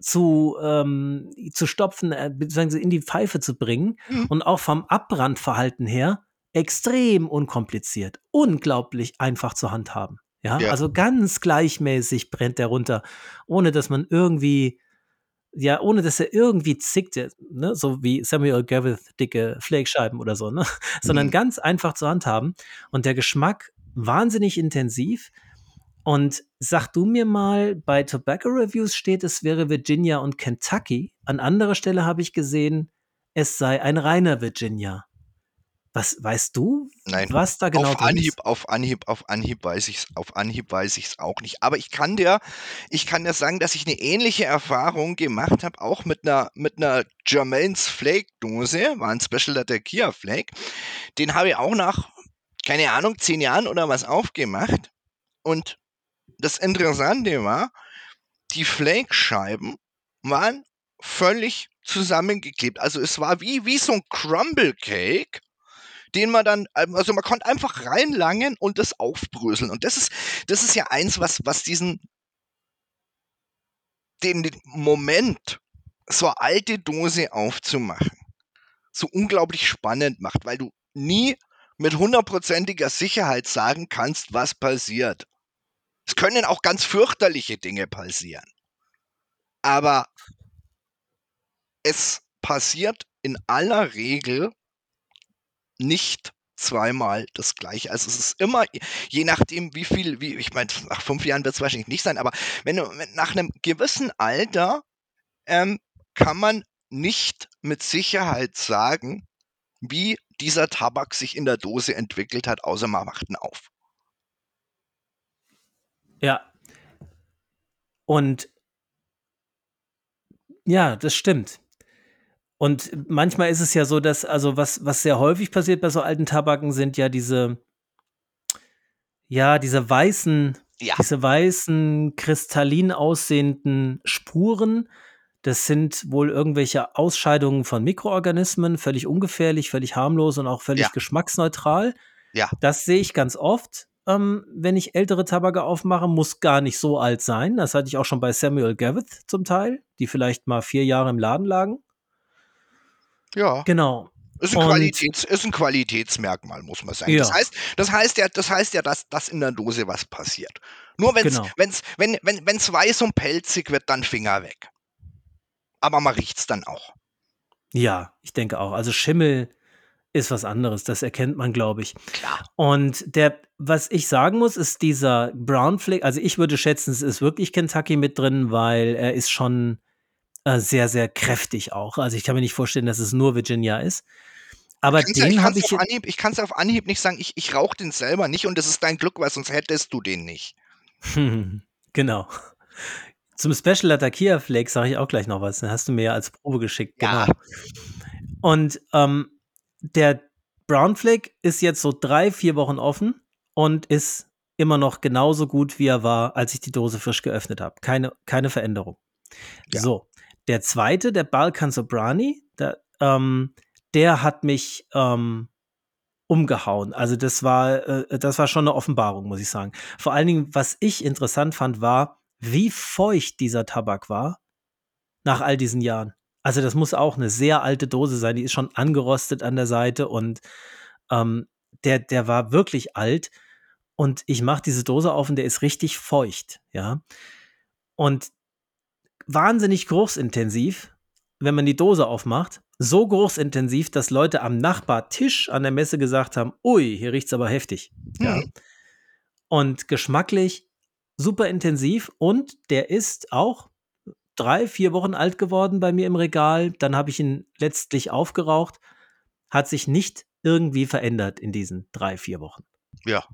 zu, ähm zu stopfen, äh, beziehungsweise in die Pfeife zu bringen Mhm. und auch vom Abbrandverhalten her extrem unkompliziert, unglaublich einfach zu handhaben. Ja, Ja. also ganz gleichmäßig brennt der runter, ohne dass man irgendwie ja, ohne dass er irgendwie zickt, der ne, so wie Samuel Gavith dicke Flake-Scheiben oder so, ne? *laughs* Sondern Mhm. ganz einfach zu handhaben und der Geschmack wahnsinnig intensiv. Und sag du mir mal, bei Tobacco Reviews steht, es wäre Virginia und Kentucky. An anderer Stelle habe ich gesehen, es sei ein reiner Virginia. Was weißt du, Nein. was da genau Auf Anhieb ist? auf Anhieb auf Anhieb weiß ich's auf Anhieb weiß ich's auch nicht. Aber ich kann dir ich kann dir sagen, dass ich 'ne ähnliche Erfahrung gemacht habe, auch mit 'ner mit 'ner Jermaines Flake-Dose, war 'n Special Latakia Flake. Den habe ich auch nach, keine Ahnung, 10 Jahren oder was aufgemacht. Und das Interessante war, die Flake-Scheiben waren völlig zusammengeklebt. Also, es war wie wie so 'n Crumble Cake, den man dann ähm, also, man konnte einfach reinlangen und das aufbröseln. Und das ist das ist ja eins, was was diesen den Moment, so a alte Dose aufzumachen, so unglaublich spannend macht, weil du nie mit hundertprozentiger Sicherheit sagen kannst, was passiert. Es können auch ganz fürchterliche Dinge passieren. Aber es passiert in aller Regel nicht zweimal das Gleiche. Also, es ist immer je nachdem, wie viel wie ich meine, nach 5 Jahren wird's wahrscheinlich nicht sein, aber wenn du nach 'nem gewissen Alter, ähm, kann man nicht mit Sicherheit sagen, wie dieser Tabak sich in der Dose entwickelt hat, außer man macht ihn auf. Ja. Und ja, das stimmt. Und manchmal ist es ja so, dass also, was was sehr häufig passiert bei so alten Tabaken sind ja diese ja, diese weißen Ja. diese weißen, kristallin aussehenden Spuren. Das sind wohl irgendwelche Ausscheidungen von Mikroorganismen, völlig ungefährlich, völlig harmlos und auch völlig Ja. geschmacksneutral. Ja. Das sehe ich ganz oft, ähm, wenn ich ältere Tabake aufmache, muss gar nicht so alt sein. Das hatte ich auch schon bei Samuel Gavith zum Teil, die vielleicht mal 4 Jahre im Laden lagen. Ja. Genau. Ist 'n Und Qualitäts ist 'n Qualitätsmerkmal, muss man sagen. Das Ja. heißt das heißt ja das heißt ja, dass dass in der Dose was passiert. Nur wenn's Genau. wenn's wenn wenn wenn's weiß und pelzig wird, dann Finger weg. Aber man riecht's dann auch. Ja, ich denke auch. Also, Schimmel ist was anderes, das erkennt man, glaube ich. Klar. Und der was ich sagen muss, ist dieser Brown Flake also, ich würde schätzen, es ist wirklich Kentucky mit drin, weil er ist schon, äh, sehr, sehr kräftig auch. Also, ich kann mir nicht vorstellen, dass es nur Virginia ist. Aber Ich den habe ich Anhieb ich kann's auf Anhieb nicht sagen. Ich ich rauche den selber nicht und das ist dein Glück, weil sonst hättest du den nicht. *laughs* Genau. Zum Special Latakia Flake sage ich auch gleich noch was. Den hast du mir ja als Probe geschickt, Ja. genau. Und, ähm, der Brown Flake ist jetzt so 3, 4 Wochen offen und ist immer noch genauso gut, wie er war, als ich die Dose frisch geöffnet habe. Keine keine Veränderung. Ja. So, der 2., der Balkan Sobrani, der ähm, der hat mich, ähm, umgehauen. Also, das war äh, das war schon 'ne Offenbarung, muss ich sagen. Vor allen Dingen, was ich interessant fand, war, wie feucht dieser Tabak war nach all diesen Jahren. Also, das muss auch 'ne sehr alte Dose sein, die ist schon angerostet an der Seite und, ähm, der der war wirklich alt. Und ich mache diese Dose auf und der ist richtig feucht, ja? Und wahnsinnig geruchsintensiv, wenn man die Dose aufmacht. So geruchsintensiv, dass Leute am Nachbartisch an der Messe gesagt haben: „Ui, hier riecht's aber heftig“, ja? Mhm. Und geschmacklich super intensiv und der ist auch 3, 4 Wochen alt geworden bei mir im Regal. Dann habe ich ihn letztlich aufgeraucht. Hat sich nicht irgendwie verändert in diesen drei, vier Wochen. Ja.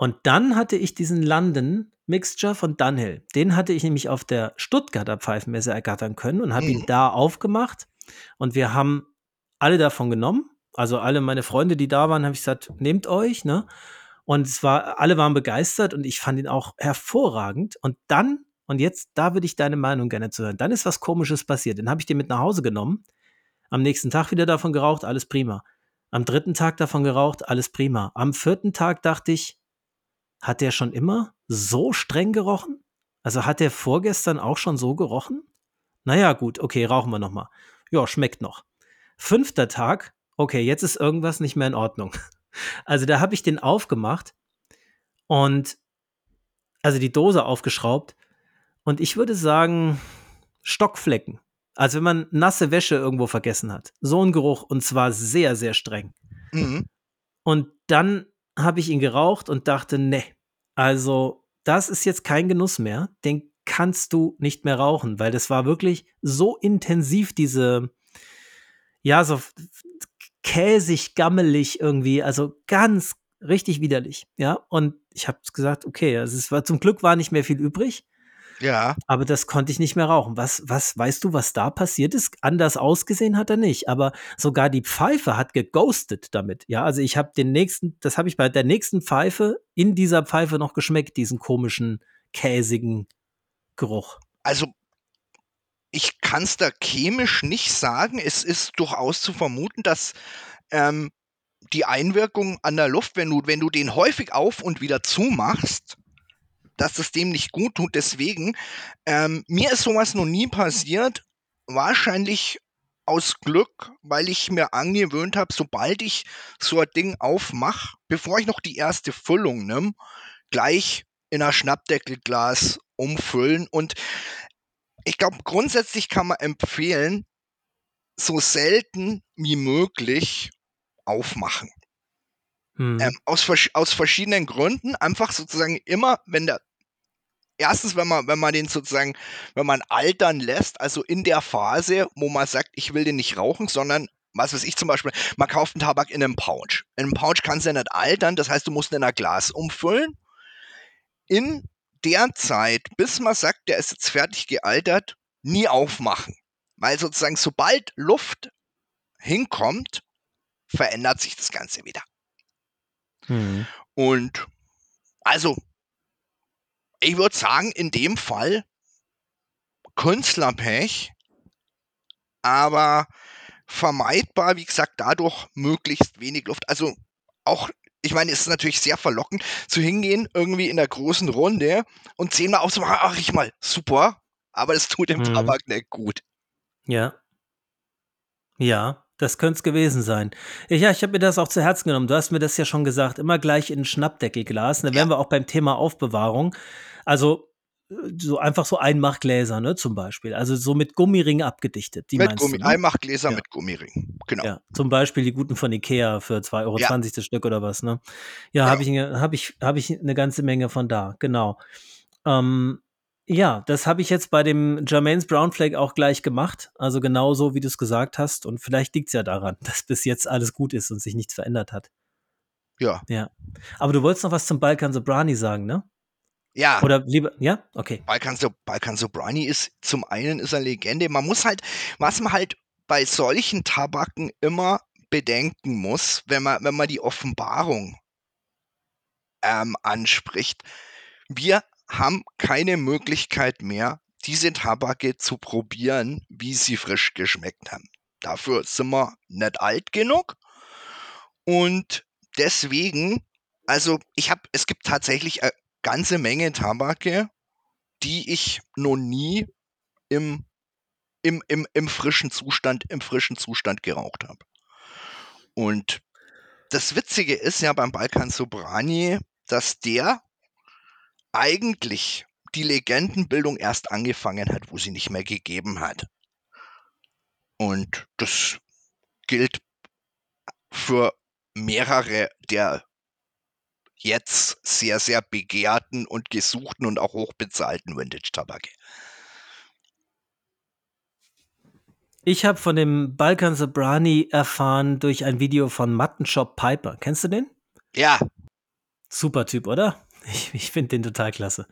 Und dann hatte ich diesen London Mixture von Dunhill. Den hatte ich nämlich auf der Stuttgarter Pfeifenmesse ergattern können und habe ihn Mhm. da aufgemacht. Und wir haben alle davon genommen. Also alle meine Freunde, die da waren, habe ich gesagt, nehmt euch, ne? Und es war, alle waren begeistert und ich fand ihn auch hervorragend. Und dann, und jetzt, da würde ich deine Meinung gerne zu hören. Dann ist was Komisches passiert. Den habe ich dir mit nach Hause genommen. Am nächsten Tag wieder davon geraucht, alles prima. Am dritten Tag davon geraucht, alles prima. Am vierten Tag dachte ich, hat der schon immer so streng gerochen? Also hat der vorgestern auch schon so gerochen? Naja, gut, okay, rauchen wir nochmal. Ja, schmeckt noch. Fünfter Tag, okay, jetzt ist irgendwas nicht mehr in Ordnung. *laughs* Also da habe ich den aufgemacht und also die Dose aufgeschraubt und ich würde sagen, Stockflecken. Also wenn man nasse Wäsche irgendwo vergessen hat. So ein Geruch und zwar sehr, sehr streng. Mhm. Und dann habe ich ihn geraucht und dachte, ne, also das ist jetzt kein Genuss mehr. Den kannst du nicht mehr rauchen, weil das war wirklich so intensiv, diese, ja, so käsig, gammelig irgendwie, also ganz richtig widerlich, ja. Und ich habe gesagt, okay, also es war zum Glück war nicht mehr viel übrig, Ja. aber das konnte ich nicht mehr rauchen. Was, was, weißt du, was da passiert ist? Anders ausgesehen hat er nicht, aber sogar die Pfeife hat geghostet damit. Ja, also ich habe den nächsten, das habe ich bei der nächsten Pfeife in dieser Pfeife noch geschmeckt, diesen komischen, käsigen Geruch. Also ich kann es da chemisch nicht sagen. Es ist durchaus zu vermuten, dass ähm, die Einwirkung an der Luft, wenn du, wenn du den häufig auf und wieder zumachst, dass es dem nicht gut tut. Deswegen, ähm, mir ist sowas noch nie passiert. Wahrscheinlich aus Glück, weil ich mir angewöhnt habe, sobald ich so ein Ding aufmache, bevor ich noch die erste Füllung nehme, gleich in ein Schnappdeckelglas umfüllen. Und ich glaube, grundsätzlich kann man empfehlen, so selten wie möglich aufmachen. Hm. Ähm, aus, aus verschiedenen Gründen. Einfach sozusagen immer, wenn der erstens, wenn man, wenn man den sozusagen, wenn man altern lässt, also in der Phase, wo man sagt, ich will den nicht rauchen, sondern was weiß ich zum Beispiel, man kauft einen Tabak in einem Pouch. In einem Pouch kannst du ja nicht altern, das heißt, du musst ihn in ein Glas umfüllen. In der Zeit, bis man sagt, der ist jetzt fertig gealtert, nie aufmachen. Weil sozusagen, sobald Luft hinkommt, verändert sich das Ganze wieder. Hm. Und also, ich würde sagen, in dem Fall Künstlerpech, aber vermeidbar, wie gesagt, dadurch möglichst wenig Luft. Also auch, ich meine, es ist natürlich sehr verlockend zu hingehen, irgendwie in der großen Runde und zehnmal aufzumachen, ach ich mal, super, aber das tut dem Mhm. Tabak nicht gut. Ja. Ja, das könnte es gewesen sein. Ja, ich habe mir das auch zu Herzen genommen. Du hast mir das ja schon gesagt. Immer gleich in ein Schnappdeckelglas. Da Ja. wären wir auch beim Thema Aufbewahrung. Also so einfach so Einmachgläser, ne, zum Beispiel. Also so mit Gummiring abgedichtet. Die mit meinst Gummi, du, ne? Einmachgläser Ja. mit Gummiring. Genau. Ja, zum Beispiel die guten von Ikea für 2,20 Euro Ja. das Stück oder was, ne? Ja, Genau. habe ich, eine- hab ich, hab ich eine ganze Menge von da, genau. Ähm, ja, das habe ich jetzt bei dem Jermaines Brown Flag auch gleich gemacht. Also genau so, wie du es gesagt hast. Und vielleicht liegt es ja daran, *laughs* dass bis jetzt alles gut ist und sich nichts verändert hat. Ja. Ja. Aber du wolltest noch was zum Balkan Sobrani sagen, ne? Ja. Oder lieber, ja? Okay. Balkan, so Balkan Sobrani ist zum einen ist eine Legende. Man muss halt, was man halt bei solchen Tabaken immer bedenken muss, wenn man, wenn man die Offenbarung ähm, anspricht. Wir haben keine Möglichkeit mehr, diese Tabake zu probieren, wie sie frisch geschmeckt haben. Dafür sind wir nicht alt genug. Und deswegen, also ich habe, es gibt tatsächlich eine ganze Menge Tabake, die ich noch nie im, im, im, im frischen Zustand, im frischen Zustand geraucht habe. Und das Witzige ist ja beim Balkan Sobrani, dass der eigentlich die Legendenbildung erst angefangen hat, wo sie nicht mehr gegeben hat. Und das gilt für mehrere der jetzt sehr, sehr begehrten und gesuchten und auch hochbezahlten Vintage-Tabake. Ich habe von dem Balkan Sobrani erfahren durch ein Video von Muttonshop Piper. Kennst du den? Ja, Super Typ, oder? Ich, ich finde den total klasse.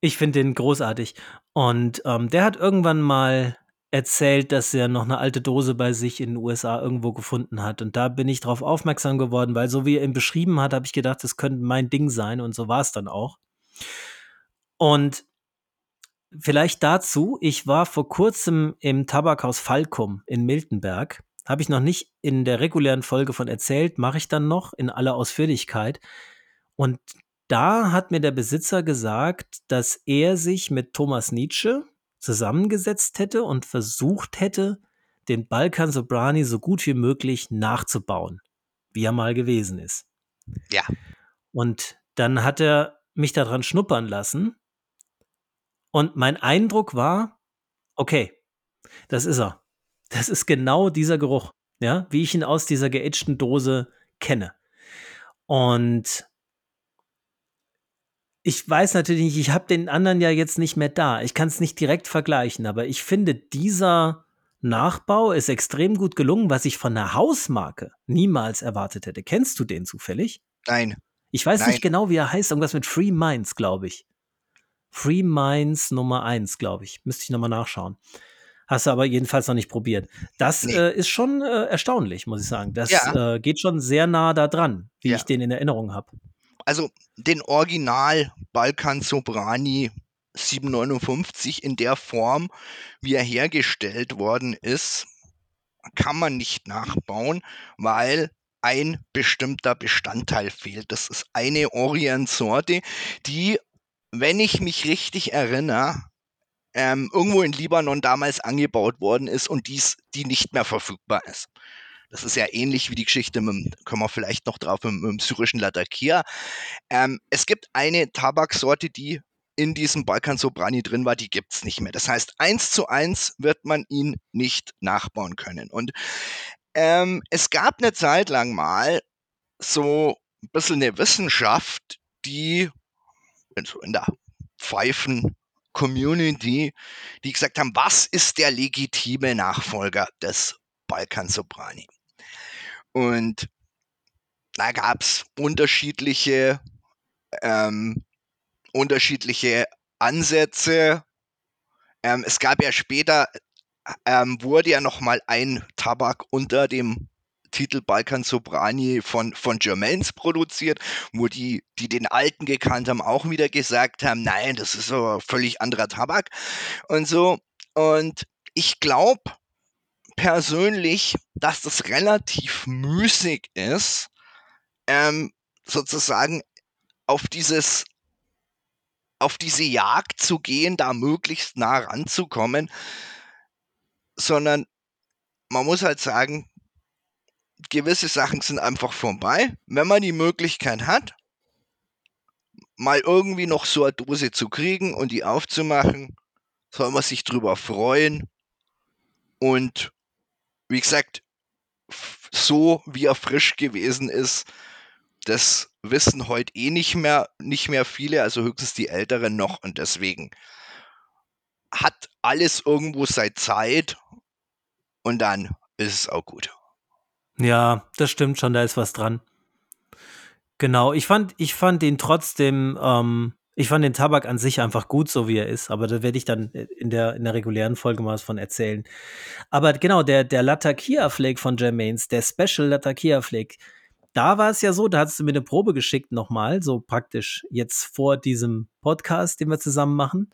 Ich finde den großartig. Und ähm, der hat irgendwann mal erzählt, dass er noch eine alte Dose bei sich in den USA irgendwo gefunden hat. Und da bin ich drauf aufmerksam geworden, weil so wie er ihn beschrieben hat, habe ich gedacht, das könnte mein Ding sein. Und so war es dann auch. Und vielleicht dazu, ich war vor kurzem im Tabakhaus Falkum in Miltenberg. Habe ich noch nicht in der regulären Folge von erzählt, mache ich dann noch in aller Ausführlichkeit. Und da hat mir der Besitzer gesagt, dass er sich mit Thomas Nietzsche zusammengesetzt hätte und versucht hätte, den Balkan Sobrani so gut wie möglich nachzubauen, wie er mal gewesen ist. ja. Und dann hat er mich daran schnuppern lassen. Und mein Eindruck war, okay, das ist er. Das ist genau dieser Geruch, ja, wie ich ihn aus dieser geätschten Dose kenne. Und ich weiß natürlich nicht, ich habe den anderen ja jetzt nicht mehr da. Ich kann es nicht direkt vergleichen, aber ich finde, dieser Nachbau ist extrem gut gelungen, was ich von der Hausmarke niemals erwartet hätte. Kennst du den zufällig? Nein. Ich weiß Nein. nicht genau, wie er heißt. Irgendwas mit Free Minds, glaube ich. Free Minds Nummer 1, glaube ich. Müsste ich nochmal nachschauen. Hast du aber jedenfalls noch nicht probiert. Das Nee. äh, ist schon äh, erstaunlich, muss ich sagen. Das Ja. äh, geht schon sehr nah da dran, wie Ja. ich den in Erinnerung habe. Also den Original Balkan Sobrani 759 in der Form, wie er hergestellt worden ist, kann man nicht nachbauen, weil ein bestimmter Bestandteil fehlt. Das ist eine Orient-Sorte, die, wenn ich mich richtig erinnere, ähm, irgendwo in Libanon damals angebaut worden ist und dies, die nicht mehr verfügbar ist. Das ist ja ähnlich wie die Geschichte, mit, kommen wir vielleicht noch drauf, mit, mit dem syrischen Latakia. Ähm, es gibt eine Tabaksorte, die in diesem Balkan Sobrani drin war, die gibt es nicht mehr. Das heißt, eins zu eins wird man ihn nicht nachbauen können. Und ähm, es gab eine Zeit lang mal so ein bisschen eine Wissenschaft, die in der Pfeifen-Community, die gesagt haben, was ist der legitime Nachfolger des Balkan Sobrani? Und da gab es unterschiedliche, ähm, unterschiedliche Ansätze. Ähm, es gab ja später, ähm, wurde ja noch mal ein Tabak unter dem Titel Balkan Sobrani von, von Germains produziert, wo die, die den alten gekannt haben, auch wieder gesagt haben, nein, das ist so ein völlig anderer Tabak und so. Und ich glaube persönlich, dass das relativ müßig ist, ähm, sozusagen auf dieses auf diese Jagd zu gehen, da möglichst nah ranzukommen, sondern man muss halt sagen, gewisse Sachen sind einfach vorbei. Wenn man die Möglichkeit hat, mal irgendwie noch so eine Dose zu kriegen und die aufzumachen, soll man sich drüber freuen. Und wie gesagt, so wie er frisch gewesen ist, das wissen heute eh nicht mehr, nicht mehr viele, also höchstens die Älteren noch. Und deswegen hat alles irgendwo seine Zeit und dann ist es auch gut. Ja, das stimmt schon, da ist was dran. Genau, ich fand, ich fand ihn trotzdem, ähm, ich fand den Tabak an sich einfach gut, so wie er ist, aber da werde ich dann in der, in der regulären Folge mal was von erzählen. Aber genau, der, der Latakia Flake von Jermaines, der Special Latakia Flake, da war es ja so, da hast du mir eine Probe geschickt nochmal, so praktisch jetzt vor diesem Podcast, den wir zusammen machen.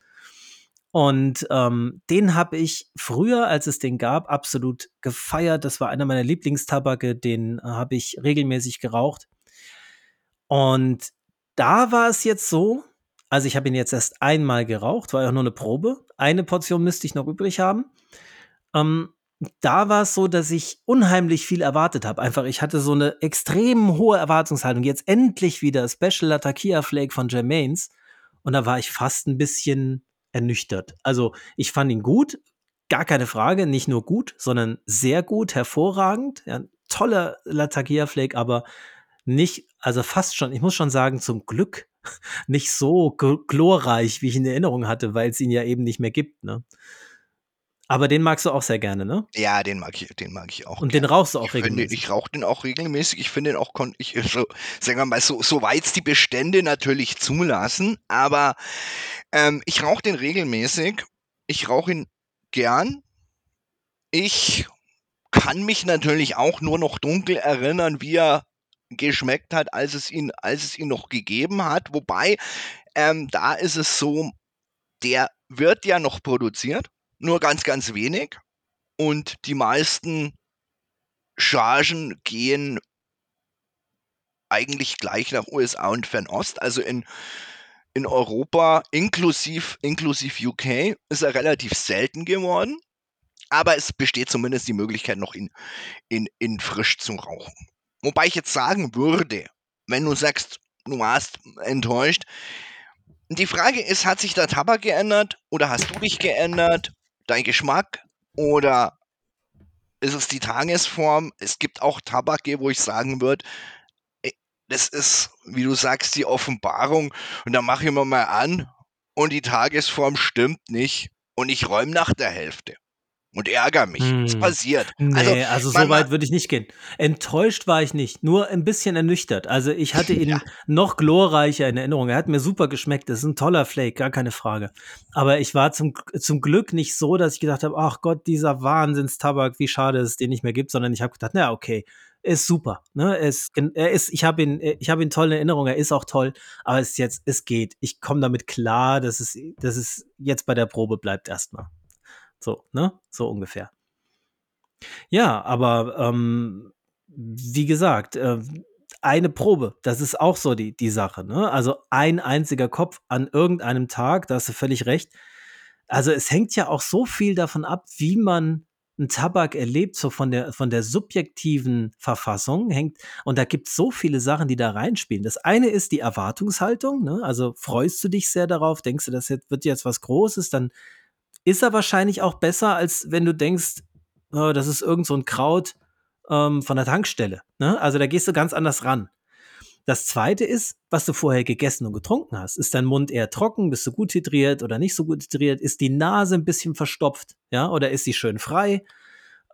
Und ähm, den habe ich früher, als es den gab, absolut gefeiert. Das war einer meiner Lieblingstabake, den äh, habe ich regelmäßig geraucht. Und da war es jetzt so, also ich habe ihn jetzt erst einmal geraucht, war ja nur eine Probe. Eine Portion müsste ich noch übrig haben. Ähm, da war es so, dass ich unheimlich viel erwartet habe. Einfach, ich hatte so eine extrem hohe Erwartungshaltung. Jetzt endlich wieder Special Latakia Flake von Jermaines. Und da war ich fast ein bisschen ernüchtert. Also, ich fand ihn gut, gar keine Frage, nicht nur gut, sondern sehr gut, hervorragend. Ja, toller Latakia Flake, aber nicht, also fast schon, ich muss schon sagen, zum Glück nicht so gl- glorreich, wie ich in Erinnerung hatte, weil es ihn ja eben nicht mehr gibt. Ne? Aber den magst du auch sehr gerne, ne? Ja, den mag ich den mag ich auch Und den gerne. rauchst du auch Ich finde regelmäßig? ich rauche den auch regelmäßig. Ich finde den auch ich so sagen wir mal, so soweit's die Bestände natürlich zulassen, aber, ähm, ich rauche den regelmäßig. Ich rauche ihn gern. Ich kann mich natürlich auch nur noch dunkel erinnern, wie er geschmeckt hat, als es ihn als es ihn noch gegeben hat. Wobei, ähm, da ist es so, der wird ja noch produziert, nur ganz, ganz wenig und die meisten Chargen gehen eigentlich gleich nach USA und Fernost. Also in in Europa inklusiv inklusive UK ist er relativ selten geworden, aber es besteht zumindest die Möglichkeit, noch ihn in in frisch zu rauchen. Wobei ich jetzt sagen würde, wenn du sagst, du warst enttäuscht die Frage ist, hat sich der Tabak geändert oder hast du dich geändert, dein Geschmack oder ist es die Tagesform? Es gibt auch Tabake, wo ich sagen würde, das ist, wie du sagst, die Offenbarung und dann mache ich mir mal an und die Tagesform stimmt nicht und ich räume nach der Hälfte und ärgere mich. Es Hm. passiert. Also, Ne, also so weit würde ich nicht gehen. Enttäuscht war ich nicht, nur 'n bisschen ernüchtert. Also, ich hatte *laughs* ihn Ja. noch glorreicher in Erinnerung. Er hat mir super geschmeckt. Das ist 'n toller Flake, gar keine Frage. Aber ich war zum zum Glück nicht so, dass ich gedacht habe: „Ach Gott, dieser Wahnsinnstabak, wie schade, es den nicht mehr gibt“, sondern ich habe gedacht: „Na ja, okay, ist super“, ne? Er ist er ist ich habe ihn ich habe ihn toll in Erinnerung, er ist auch toll, aber es ist jetzt es geht. Ich komme damit klar, dass es dass es jetzt bei der Probe bleibt erst mal. So, ne? So ungefähr. Ja, aber, ähm, wie gesagt, äh, eine Probe, das ist auch so die die Sache, ne? Also, ein einziger Kopf an irgendeinem Tag, da hast du völlig recht. Also, es hängt ja auch so viel davon ab, wie man 'n Tabak erlebt, so von der von der subjektiven Verfassung hängt und da gibt's so viele Sachen, die da reinspielen. Das eine ist die Erwartungshaltung, ne? Also, freust du dich sehr darauf? Denkst du, das wird jetzt was Großes? Dann ist er wahrscheinlich auch besser, als wenn du denkst: „Oh, das ist irgend so 'n Kraut, ähm, von der Tankstelle“, ne? Also, da gehst du ganz anders ran. Das Zweite ist, was du vorher gegessen und getrunken hast. Ist dein Mund eher trocken? Bist du gut hydriert oder nicht so gut hydriert? Ist die Nase 'n bisschen verstopft, ja, oder ist sie schön frei?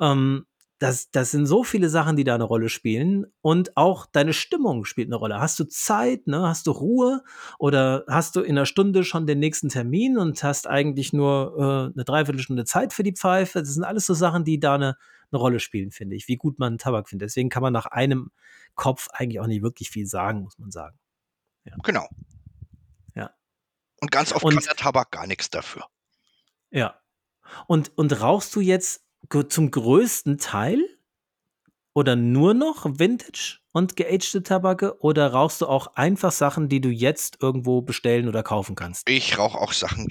Ähm, das das sind so viele Sachen, die da 'ne Rolle spielen und auch deine Stimmung spielt 'ne Rolle. Hast du Zeit, ne? Hast du Ruhe oder hast du in 'ner Stunde schon den nächsten Termin und hast eigentlich nur, äh, 'ne 3/4 Stunde Zeit für die Pfeife? Das sind alles so Sachen, die da 'ne 'ne Rolle spielen, finde ich, wie gut man Tabak findet. Deswegen kann man nach einem Kopf eigentlich auch nicht wirklich viel sagen, muss man sagen. Ja. Genau. Ja. Und ganz oft kann Und der Tabak gar nix dafür. Ja. Und und rauchst du jetzt zum größten Teil oder nur noch Vintage und geagte Tabake oder rauchst du auch einfach Sachen, die du jetzt irgendwo bestellen oder kaufen kannst? Ich rauche auch Sachen,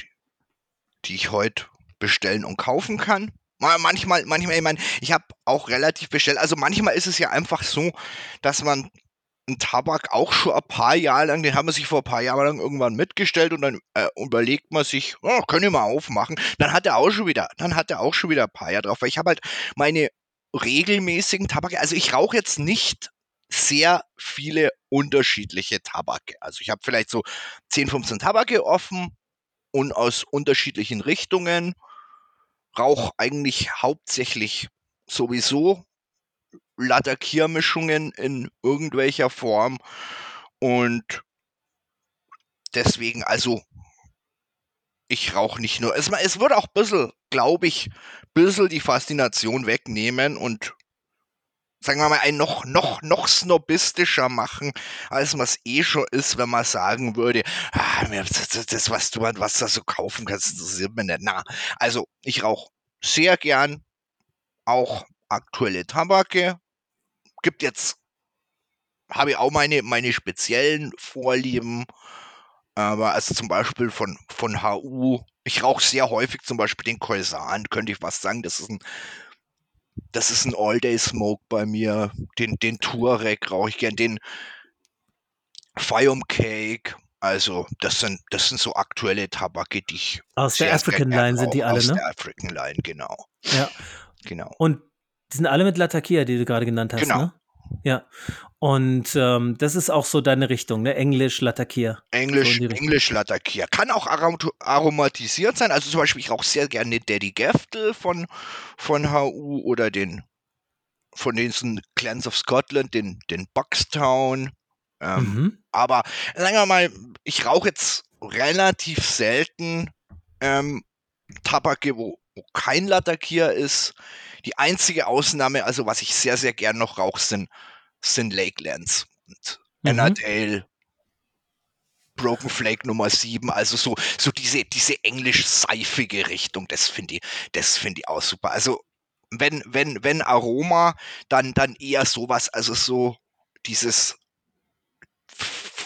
die ich heut bestellen und kaufen kann. Ma manchmal manchmal ich meine, ich habe auch relativ bestellt also, manchmal ist es ja einfach so, dass man 'n Tabak auch schon a paar Jahre lang den hat man sich vor paar Jahren lang irgendwann mitgestellt und dann, äh, überlegt man sich: „Oh, könnte ich mal aufmachen.“ Dann hat er auch schon wieder dann hat er auch schon wieder paar Jahre drauf, weil ich habe halt meine regelmäßigen Tabake also, ich rauche jetzt nicht sehr viele unterschiedliche Tabake. Also, ich habe vielleicht so 10, 15 Tabake offen und aus unterschiedlichen Richtungen. Rauche eigentlich hauptsächlich sowieso Latakiermischungen in irgendwelcher Form und deswegen also ich rauche nicht nur es es würde auch bissel, glaube ich bissel die Faszination wegnehmen und sagen wir mal, einen noch noch noch snobistischer machen, als man's eh schon ist, wenn man sagen würde: „Ah, das das was du was da so kaufen kannst, interessiert mich nicht.“ Na, also, ich rauche sehr gern auch aktuelle Tabake. Gibt jetzt habe ich auch meine meine speziellen Vorlieben, aber also, zum Beispiel von von HU ich rauche sehr häufig zum Beispiel den Khoisan, könnte ich fast sagen, das ist 'n das ist 'n All Day Smoke bei mir. Den den Tuareg rauche ich gern, den Fayum Cake. Also, das sind das sind so aktuelle Tabake, die ich Aus der African Line sind die alle, Aus ne? der African Line, genau. Ja. Genau. Und die sind alle mit Latakia, die du grade genannt hast, Genau. ne? Ja. Und ähm, das ist auch so deine Richtung, ne? Englisch, Latakia. Englisch, so Englisch Latakia. Kann auch aromatisiert sein. Also zum Beispiel, ich rauche sehr gerne Daddy Geftel von, von HU oder den von diesen Clans of Scotland, den, den Buckstown. Ähm, mhm. Aber sagen wir mal, ich rauche jetzt relativ selten ähm, Tabake, wo, wo kein Latakia ist. Die einzige Ausnahme, also was ich sehr, sehr gern noch rauche, sind, sind Lakelands und mhm. Annadale, Broken Flake Nummer 7, also so, so diese, diese englisch-seifige Richtung, das finde ich, das finde ich auch super. Also wenn, wenn, wenn Aroma, dann, dann eher sowas, also so dieses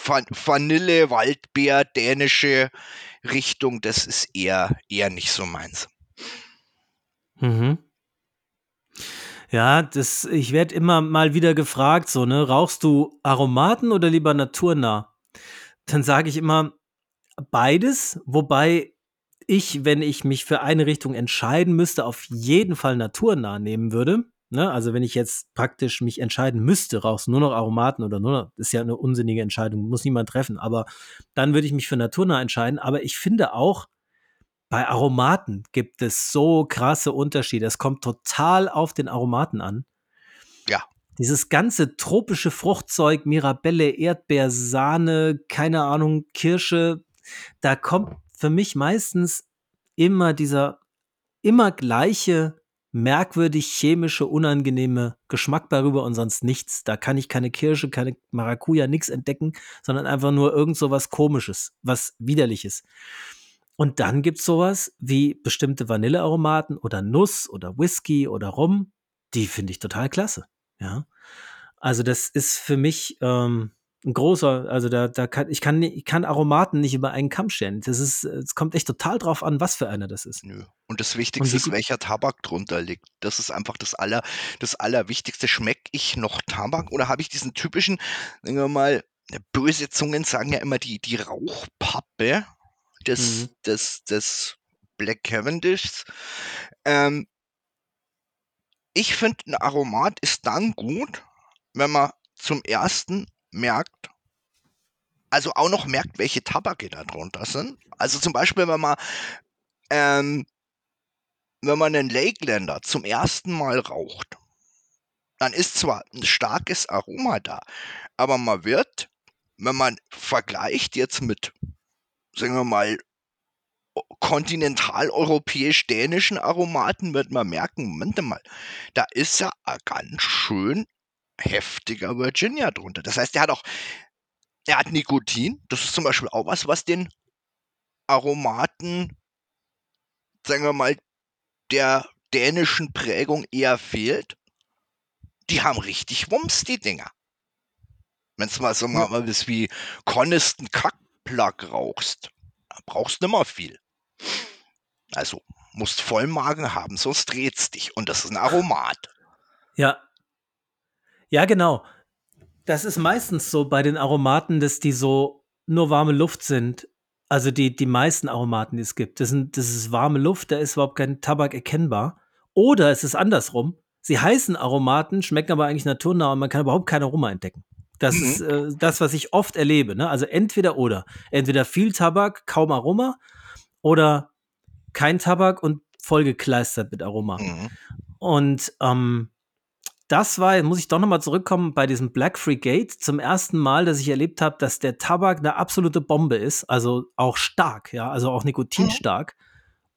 Vanille, Waldbeer, dänische Richtung, das ist eher, eher nicht so meins. Mhm. Ja, das, ich werde immer mal wieder gefragt, so, ne, rauchst du Aromaten oder lieber naturnah? Dann sage ich immer beides, wobei ich, wenn ich mich für eine Richtung entscheiden müsste, auf jeden Fall naturnah nehmen würde. Ne? Also wenn ich jetzt praktisch mich entscheiden müsste, rauchst du nur noch Aromaten oder nur noch, ist ja eine unsinnige Entscheidung, muss niemand treffen, aber dann würde ich mich für naturnah entscheiden. Aber ich finde auch, bei Aromaten gibt es so krasse Unterschiede. Es kommt total auf den Aromaten an. Ja. Dieses ganze tropische Fruchtzeug, Mirabelle, Erdbeer, Sahne, keine Ahnung, Kirsche, da kommt für mich meistens immer dieser immer gleiche merkwürdig chemische, unangenehme Geschmack bei rüber und sonst nichts. Da kann ich keine Kirsche, keine Maracuja, nichts entdecken, sondern einfach nur irgend so was Komisches, was Widerliches. Und dann gibt's sowas wie bestimmte Vanillearomaten oder Nuss oder Whisky oder Rum. Die finde ich total klasse. Ja. Also das ist für mich ähm, ein großer, also da, da kann, ich kann, ich kann Aromaten nicht über einen Kamm stellen. Das ist, es kommt echt total drauf an, was für einer das ist. Nö. Und das Wichtigste Und ist, welcher Tabak drunter liegt. Das ist einfach das aller, das Allerwichtigste. Schmecke ich noch Tabak oder habe ich diesen typischen, sagen wir mal, böse Zungen sagen ja immer die, die Rauchpappe des, mhm. des, des Black Cavendishs. Ähm, ich finde, ein Aromat ist dann gut, wenn man zum ersten merkt, also auch noch merkt, welche Tabake da drunter sind. Also zum Beispiel, wenn man, ähm, wenn man einen Lakelander zum ersten Mal raucht, dann ist zwar ein starkes Aroma da, aber man wird, wenn man vergleicht jetzt mit sagen wir mal, kontinentaleuropäisch-dänischen Aromaten wird man merken, Moment mal, da ist ja ein ganz schön heftiger Virginia drunter. Das heißt, er hat auch, er hat Nikotin. Das ist zum Beispiel auch was, was den Aromaten, sagen wir mal, der dänischen Prägung eher fehlt. Die haben richtig Wumms, die Dinger. Wenn es mal so mal was wie Coniston Kack Plug rauchst, brauchst mehr viel. Also musst voll Magen haben, sonst dreht's dich. Und das ist ein Aromat. Ja. Ja, genau. Das ist meistens so bei den Aromaten, dass die so nur warme Luft sind. Also die, die meisten Aromaten, die es gibt. Das, sind, das ist warme Luft, da ist überhaupt kein Tabak erkennbar. Oder es ist andersrum. Sie heißen Aromaten, schmecken aber eigentlich naturnah und man kann überhaupt kein Aroma entdecken. Das mhm. ist äh, das, was ich oft erlebe. Ne? Also entweder oder. Entweder viel Tabak, kaum Aroma oder kein Tabak und vollgekleistert mit Aroma. Mhm. Und ähm, das war, muss ich doch nochmal zurückkommen, bei diesem Black Frigate zum ersten Mal, dass ich erlebt habe, dass der Tabak eine absolute Bombe ist, also auch stark, ja, also auch nikotinstark mhm.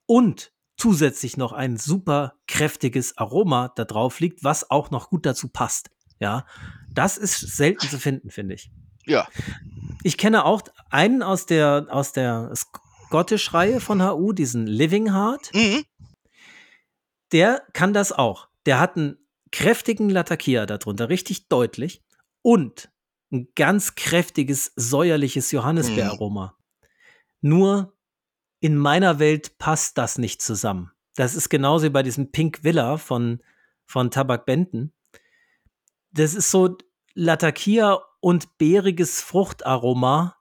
und zusätzlich noch ein super kräftiges Aroma da drauf liegt, was auch noch gut dazu passt, ja. Das ist selten zu finden, finde ich. Ja. Ich kenne auch einen aus der, aus der Scottish-Reihe von HU, diesen Living Heart. Mhm. Der kann das auch. Der hat einen kräftigen Latakia darunter, richtig deutlich. Und ein ganz kräftiges, säuerliches Johannisbeeraroma. Mhm. Nur in meiner Welt passt das nicht zusammen. Das ist genauso wie bei diesem Pink Villa von, von Tabak Benton das ist so Latakia und beeriges Fruchtaroma.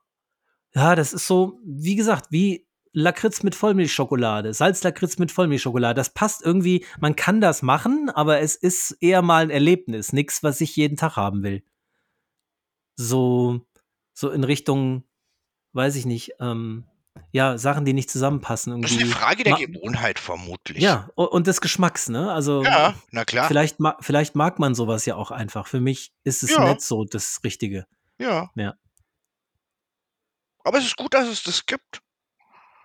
Ja, das ist so, wie gesagt, wie Lakritz mit Vollmilchschokolade, Salzlakritz mit Vollmilchschokolade. Das passt irgendwie, man kann das machen, aber es ist eher mal ein Erlebnis, nichts, was ich jeden Tag haben will. So, so in Richtung, weiß ich nicht, ähm, ja, Sachen, die nicht zusammenpassen. Das ist eine Irgendwie. Frage der Ma Gewohnheit vermutlich. ja, und des Geschmacks, ne? Also Ja, na klar. vielleicht, ma vielleicht mag man sowas ja auch einfach. Für mich ist es Ja, nicht so das Richtige. ja. Ja. Aber es ist gut, dass es das gibt.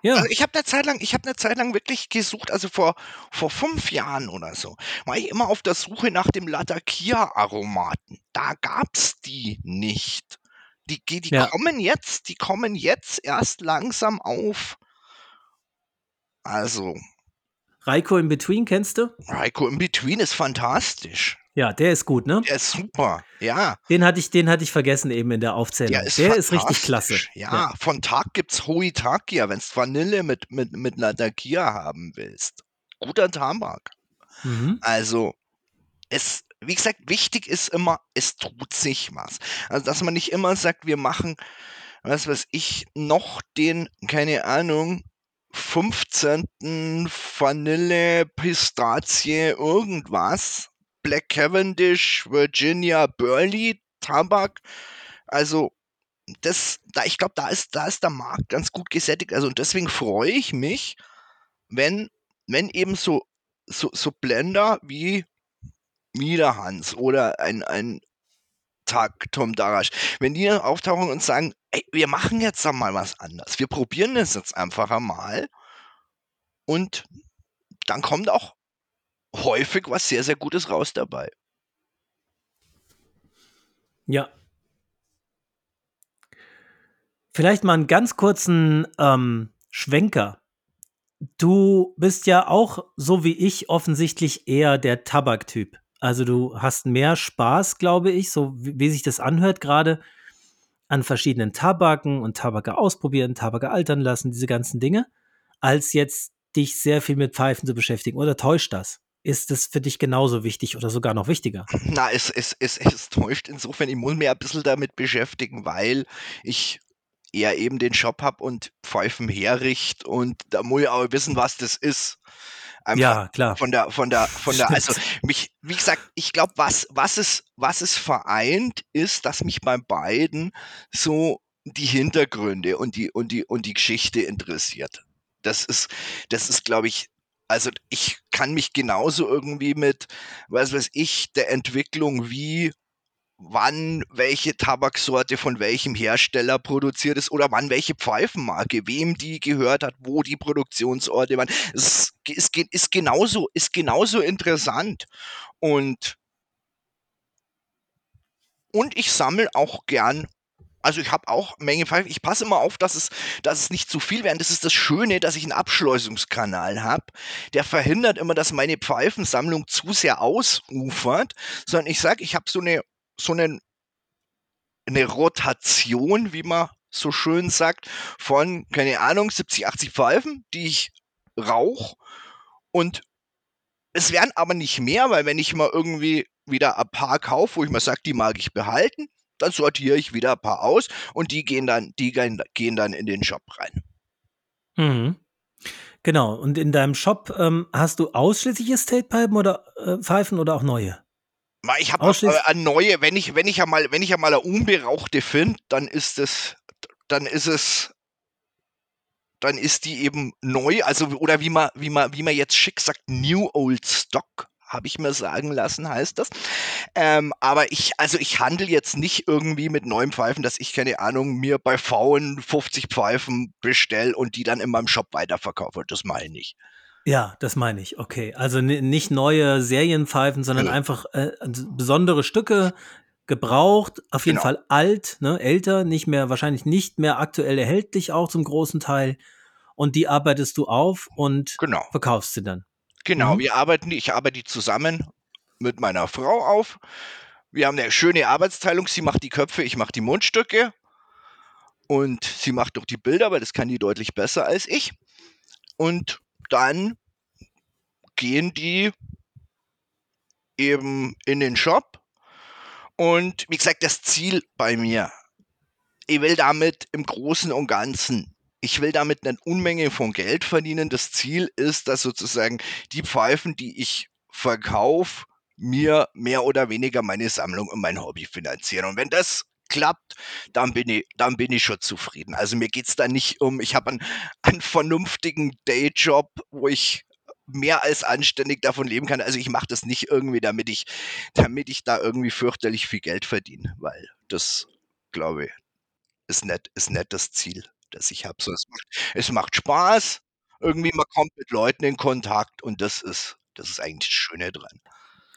Ja. Also ich habe eine Zeit lang, ich habe eine Zeit lang wirklich gesucht, also vor, vor fünf Jahren oder so, war ich immer auf der Suche nach dem Latakia-Aromaten. Da gab's die nicht. Die, ge- die Ja. kommen jetzt, die kommen jetzt erst langsam auf. Also, Raiko in Between kennst du? Raiko in Between ist fantastisch. Ja, der ist gut, ne? Der ist super. Ja, Den hatte ich, den hatte ich vergessen eben in der der Aufzählung. ist Der ist richtig klasse. Ja. Ja, von Tag gibt's Hoitakia, wenn's Vanille mit, mit, mit Latakia haben willst. Guter Tabak. Mhm. Also, es, wie gesagt, wichtig ist immer, es tut sich was. Also, dass man nicht immer sagt, wir machen, was weiß ich, noch den, keine Ahnung, 15. Vanille, Pistazie, irgendwas. Black Cavendish, Virginia, Burley, Tabak. Also, das, da, ich glaube, da ist, da ist der Markt ganz gut gesättigt. Also, und deswegen freue ich mich, wenn, wenn eben so, so, so Blender wie Miederhans oder ein, ein Tag Tom Darasch, wenn die auftauchen und sagen, ey, wir machen jetzt mal was anders. Wir probieren das jetzt einfach einmal. Und dann kommt auch häufig was sehr, sehr Gutes raus dabei. Ja. Vielleicht mal einen ganz kurzen ähm, Schwenker. Du bist ja auch, so wie ich, offensichtlich eher der Tabaktyp. Also du hast mehr Spaß, glaube ich, so wie, wie sich das anhört, gerade an verschiedenen Tabaken und Tabake ausprobieren, Tabake altern lassen, diese ganzen Dinge, als jetzt dich sehr viel mit Pfeifen zu beschäftigen. Oder täuscht das? Ist das für dich genauso wichtig oder sogar noch wichtiger? *laughs* Na, es, es, es, es täuscht insofern, ich muss mich ein bisschen damit beschäftigen, weil ich eher eben den Shop habe und Pfeifen herricht und da muss ich auch wissen, was das ist. Einfach Ja, klar. von der, von der, von der, also *laughs* mich, wie gesagt, ich glaube, was, was es, was es vereint, ist, dass mich bei beiden so die Hintergründe und die, und die, und die Geschichte interessiert. Das ist, das ist, glaube ich, also ich kann mich genauso irgendwie mit, was weiß ich, der Entwicklung wie wann welche Tabaksorte von welchem Hersteller produziert ist oder wann welche Pfeifenmarke, wem die gehört hat, wo die Produktionsorte waren. Es ist, ist, genauso, ist genauso interessant. Und, und ich sammle auch gern. Also ich habe auch Menge Pfeifen. Ich passe immer auf, dass es, dass es nicht zu viel werden. Das ist das Schöne, dass ich einen Abschleusungskanal habe. Der verhindert immer, dass meine Pfeifensammlung zu sehr ausufert, sondern ich sage, ich habe so eine so eine, eine Rotation, wie man so schön sagt, von, keine Ahnung, 70, 80 Pfeifen, die ich rauche. Und es werden aber nicht mehr, weil wenn ich mal irgendwie wieder ein paar kaufe, wo ich mal sage, die mag ich behalten, dann sortiere ich wieder ein paar aus und die gehen dann, die gehen, gehen dann in den Shop rein. Mhm. Genau. Und in deinem Shop ähm, hast du ausschließlich Estate-Pipen oder äh, Pfeifen oder auch neue? Ich habe äh, eine neue, wenn ich, wenn ich ja mal, wenn ich ja mal eine unberauchte finde, dann ist es, dann ist es, dann ist die eben neu, also oder wie man, wie man, wie man jetzt schick sagt, New Old Stock, habe ich mir sagen lassen, heißt das. Ähm, aber ich, also ich handle jetzt nicht irgendwie mit neuen Pfeifen, dass ich keine Ahnung mir bei Frauen 50 Pfeifen bestelle und die dann in meinem Shop weiterverkaufe. Das meine ich nicht. Ja, das meine ich. Okay. Also nicht neue Serienpfeifen, sondern Ja. einfach äh, besondere Stücke, gebraucht, auf jeden Genau. Fall alt, ne, älter, nicht mehr, wahrscheinlich nicht mehr aktuell erhältlich, auch zum großen Teil. Und die arbeitest du auf und Genau. verkaufst sie dann. Genau, Mhm. wir arbeiten, ich arbeite die zusammen mit meiner Frau auf. Wir haben eine schöne Arbeitsteilung. Sie macht die Köpfe, ich mache die Mundstücke. Und sie macht doch die Bilder, weil das kann die deutlich besser als ich. Und dann gehen die eben in den Shop. Und wie gesagt, das Ziel bei mir, ich will damit im Großen und Ganzen ich will damit eine Unmenge von Geld verdienen. Das Ziel ist, dass sozusagen die Pfeifen, die ich verkaufe, mir mehr oder weniger meine Sammlung und mein Hobby finanzieren. Und wenn das klappt, dann bin ich, dann bin ich schon zufrieden. Also mir geht es da nicht um, ich habe einen, einen vernünftigen Dayjob, wo ich mehr als anständig davon leben kann. Also ich mache das nicht irgendwie, damit ich, damit ich da irgendwie fürchterlich viel Geld verdiene, weil das, glaube ich, ist nicht, ist nicht das Ziel, das ich habe. So, es, macht, es macht Spaß. Irgendwie, man kommt mit Leuten in Kontakt und das ist, das ist eigentlich das Schöne dran.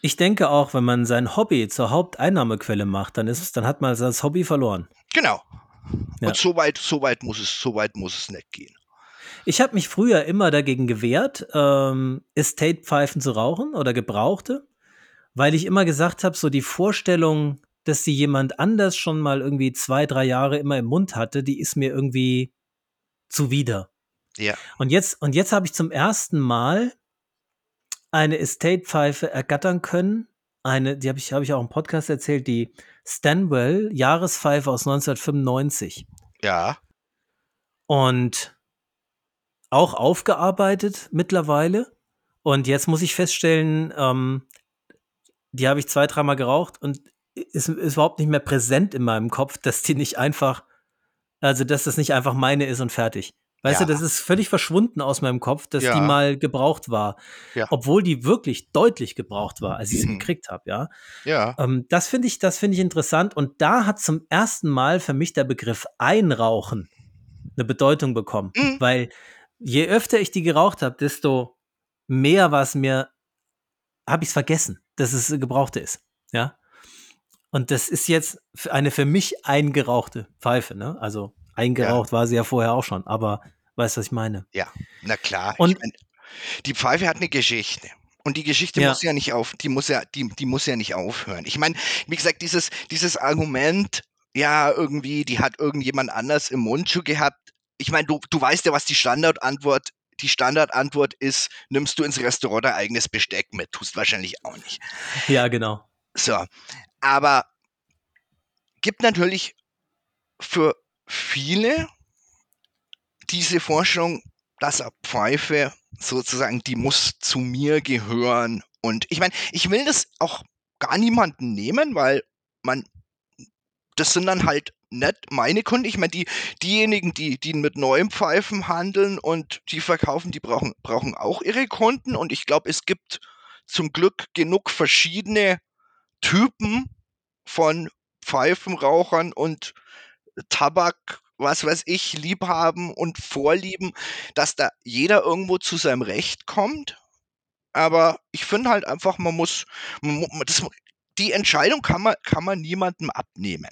Ich denke auch, wenn man sein Hobby zur Haupteinnahmequelle macht, dann ist es, dann hat man das Hobby verloren. Genau. Ja. Und so weit, so weit muss es, so weit muss es nicht gehen. Ich habe mich früher immer dagegen gewehrt, ähm, Estate-Pfeifen zu rauchen oder gebrauchte, weil ich immer gesagt habe, so die Vorstellung, dass sie jemand anders schon mal irgendwie zwei, drei Jahre immer im Mund hatte, die ist mir irgendwie zuwider. Ja. Und jetzt, und jetzt habe ich zum ersten Mal eine Estate-Pfeife ergattern können. Eine, die habe ich, habe ich auch im Podcast erzählt, die Stanwell Jahrespfeife aus 1995. Ja. Und auch aufgearbeitet mittlerweile. Und jetzt muss ich feststellen, ähm, die habe ich zwei, dreimal geraucht und ist, ist überhaupt nicht mehr präsent in meinem Kopf, dass die nicht einfach, also dass das nicht einfach meine ist und fertig. Weißt Ja. du, das ist völlig verschwunden aus meinem Kopf, dass Ja. die mal gebraucht war. Ja. Obwohl die wirklich deutlich gebraucht war, als ich sie Mhm. gekriegt habe, ja. Ja. Ähm, das finde ich, das finde ich interessant. Und da hat zum ersten Mal für mich der Begriff Einrauchen eine Bedeutung bekommen. Mhm. Weil je öfter ich die geraucht habe, desto mehr war es mir, habe ich es vergessen, dass es gebrauchte ist. Ja. Und das ist jetzt eine für mich eingerauchte Pfeife, ne? Also eingeraucht war sie ja vorher auch schon, aber weißt du, was ich meine? Ja, na klar. Und- ich mein, die Pfeife hat eine Geschichte. Und die Geschichte Ja. muss ja nicht auf, die muss ja, die, die muss ja nicht aufhören. Ich meine, wie gesagt, dieses, dieses Argument, ja, irgendwie, die hat irgendjemand anders im Mund schon gehabt. Ich meine, du, du weißt ja, was die Standardantwort, die Standardantwort ist, nimmst du ins Restaurant dein eigenes Besteck mit, tust wahrscheinlich auch nicht. Ja, genau. So, aber gibt natürlich für viele diese Vorstellung, dass eine Pfeife sozusagen, die muss zu mir gehören. Und ich meine, ich will das auch gar niemanden nehmen, weil man, das sind dann halt nicht meine Kunden. Ich meine, die, diejenigen, die, die mit neuen Pfeifen handeln und die verkaufen, die brauchen, brauchen auch ihre Kunden. Und ich glaube, es gibt zum Glück genug verschiedene Typen von Pfeifenrauchern und Tabak, was weiß ich, Liebhaben und Vorlieben, dass da jeder irgendwo zu seinem Recht kommt. Aber ich finde halt einfach, man muss, man, das, die Entscheidung kann man, kann man niemandem abnehmen.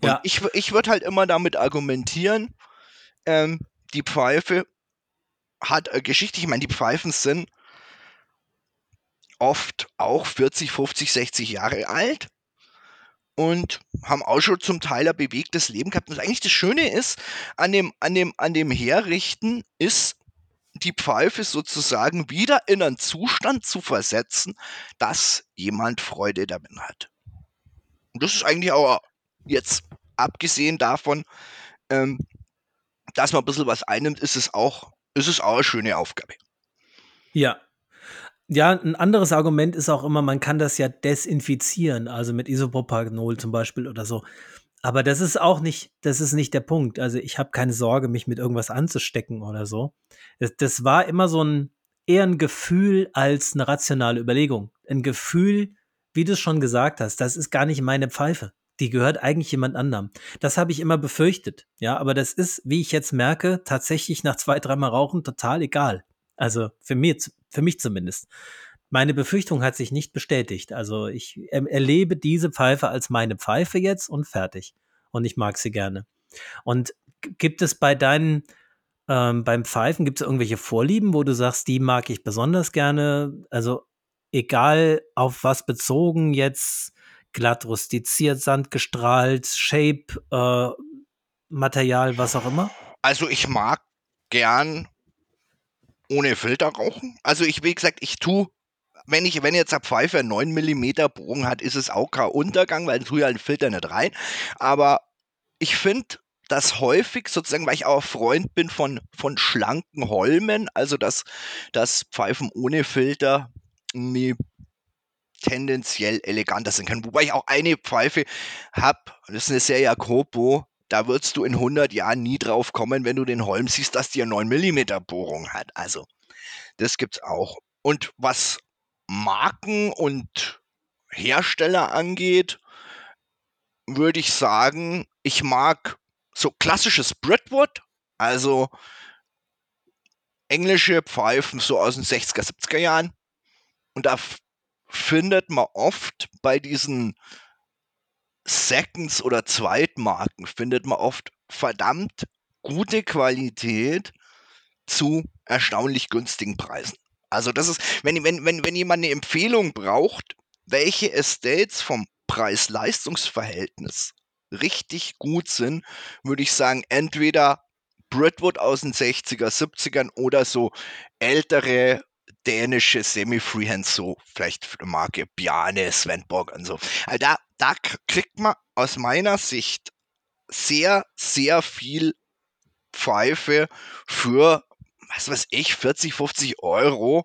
Und Ja. ich, ich würde halt immer damit argumentieren, ähm, die Pfeife hat eine Geschichte. Ich meine, die Pfeifen sind oft auch 40, 50, 60 Jahre alt und haben auch schon zum Teil ein bewegtes Leben gehabt. Und eigentlich das Schöne ist, an dem, an dem, an dem Herrichten ist die Pfeife sozusagen wieder in einen Zustand zu versetzen, dass jemand Freude damit hat. Und das ist eigentlich auch jetzt abgesehen davon, ähm, dass man ein bisschen was einnimmt, ist es auch, ist es auch eine schöne Aufgabe. Ja. Ja, ein anderes Argument ist auch immer, man kann das ja desinfizieren, also mit Isopropanol zum Beispiel oder so. Aber das ist auch nicht, das ist nicht der Punkt. Also ich habe keine Sorge, mich mit irgendwas anzustecken oder so. Das, das war immer so ein eher ein Gefühl als eine rationale Überlegung. Ein Gefühl, wie du es schon gesagt hast, das ist gar nicht meine Pfeife. Die gehört eigentlich jemand anderem. Das habe ich immer befürchtet. Ja, aber das ist, wie ich jetzt merke, tatsächlich nach zwei, dreimal Rauchen total egal. Also für mich, für mich zumindest. Meine Befürchtung hat sich nicht bestätigt. Also ich ähm, erlebe diese Pfeife als meine Pfeife jetzt und fertig. Und ich mag sie gerne. Und gibt es bei deinen, ähm, beim Pfeifen, gibt es irgendwelche Vorlieben, wo du sagst, die mag ich besonders gerne? Also egal auf was bezogen, jetzt glatt rustiziert, sandgestrahlt, Shape, äh, Material, was auch immer? Also ich mag gern ohne Filter rauchen. Also ich, wie gesagt, ich tue, wenn ich, wenn jetzt eine Pfeife einen 9 mm Bogen hat, ist es auch kein Untergang, weil dann tue ich halt einen Filter nicht rein. Aber ich finde, dass häufig sozusagen, weil ich auch Freund bin von, von schlanken Holmen, also dass, dass Pfeifen ohne Filter irgendwie tendenziell eleganter sind können. Wobei ich auch eine Pfeife habe, das ist eine Serie Copo, da würdest du in 100 Jahren nie drauf kommen, wenn du den Holm siehst, dass die eine 9 mm Bohrung hat. Also, das gibt's auch. Und was Marken und Hersteller angeht, würde ich sagen, ich mag so klassisches Britwood, also englische Pfeifen so aus den 60er, 70er Jahren. Und da findet man oft bei diesen Seconds oder Zweitmarken findet man oft verdammt gute Qualität zu erstaunlich günstigen Preisen. Also das ist, wenn, wenn, wenn, wenn jemand eine Empfehlung braucht, welche Estates vom Preis-Leistungs-Verhältnis richtig gut sind, würde ich sagen, entweder Britwood aus den 60er, 70ern oder so ältere dänische Semi-Freehand, so vielleicht eine Marke Bjarne, Svenborg und so. Also da, da kriegt man aus meiner Sicht sehr, sehr viel Pfeife für, was weiß ich, 40, 50 Euro,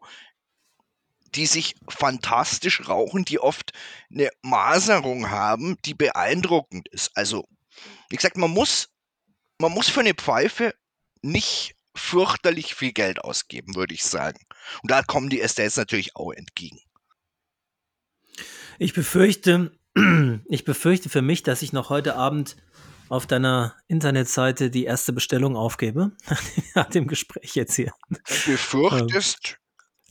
die sich fantastisch rauchen, die oft eine Maserung haben, die beeindruckend ist. Also, wie gesagt, man muss, man muss für eine Pfeife nicht fürchterlich viel Geld ausgeben, würde ich sagen. Und da kommen die Estates natürlich auch entgegen. Ich befürchte, ich befürchte für mich, dass ich noch heute Abend auf deiner Internetseite die erste Bestellung aufgebe, *laughs* nach dem Gespräch jetzt hier. Du befürchtest,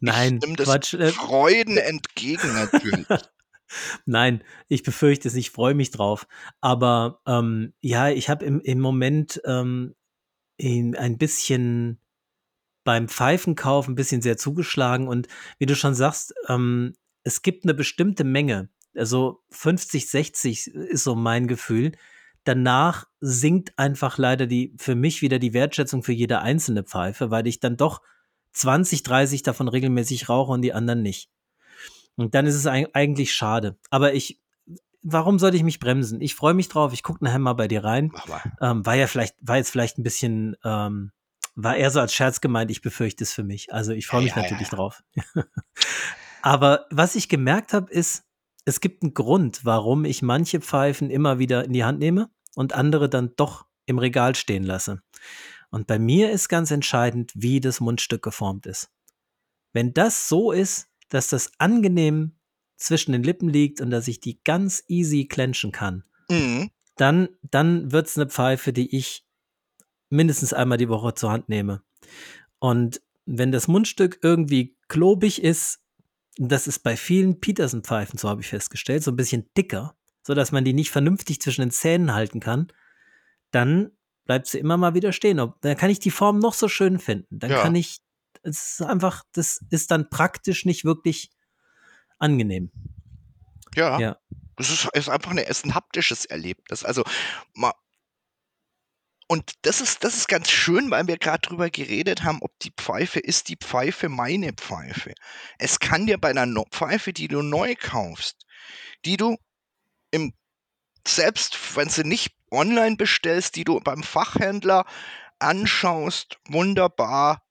Nein, ich das Quatsch. äh, Freuden entgegen natürlich. *laughs* Nein, ich befürchte es, ich freue mich drauf. Aber ähm, ja, ich habe im, im Moment ähm, in, ein bisschen beim Pfeifenkauf ein bisschen sehr zugeschlagen und wie du schon sagst, ähm, es gibt eine bestimmte Menge, also 50, 60 ist so mein Gefühl. Danach sinkt einfach leider die, für mich wieder die Wertschätzung für jede einzelne Pfeife, weil ich dann doch 20, 30 davon regelmäßig rauche und die anderen nicht. Und dann ist es eig- eigentlich schade. Aber ich, warum sollte ich mich bremsen? Ich freue mich drauf, ich gucke nachher mal bei dir rein. Ähm, war ja vielleicht, war jetzt vielleicht ein bisschen, ähm, war eher so als Scherz gemeint, ich befürchte es für mich. Also ich freue mich ja, ja, natürlich ja. drauf. *laughs* Aber was ich gemerkt habe, ist, es gibt einen Grund, warum ich manche Pfeifen immer wieder in die Hand nehme und andere dann doch im Regal stehen lasse. Und bei mir ist ganz entscheidend, wie das Mundstück geformt ist. Wenn das so ist, dass das angenehm zwischen den Lippen liegt und dass ich die ganz easy clenchen kann, Mhm. dann, dann wird es eine Pfeife, die ich mindestens einmal die Woche zur Hand nehme. Und wenn das Mundstück irgendwie klobig ist, das ist bei vielen Peterson-Pfeifen, so habe ich festgestellt, so ein bisschen dicker, sodass man die nicht vernünftig zwischen den Zähnen halten kann, dann bleibt sie immer mal wieder stehen. Dann kann ich die Form noch so schön finden. Dann Ja. kann ich, es ist einfach, das ist dann praktisch nicht wirklich angenehm. Ja. Ja. Das ist, ist einfach eine, ist ein haptisches Erlebnis. Also ma, und das ist, das ist ganz schön, weil wir gerade drüber geredet haben, ob die Pfeife ist die Pfeife meine Pfeife. Es kann dir bei einer no Pfeife, die du neu kaufst, die du im selbst wenn sie nicht online bestellst, die du beim Fachhändler anschaust, wunderbar,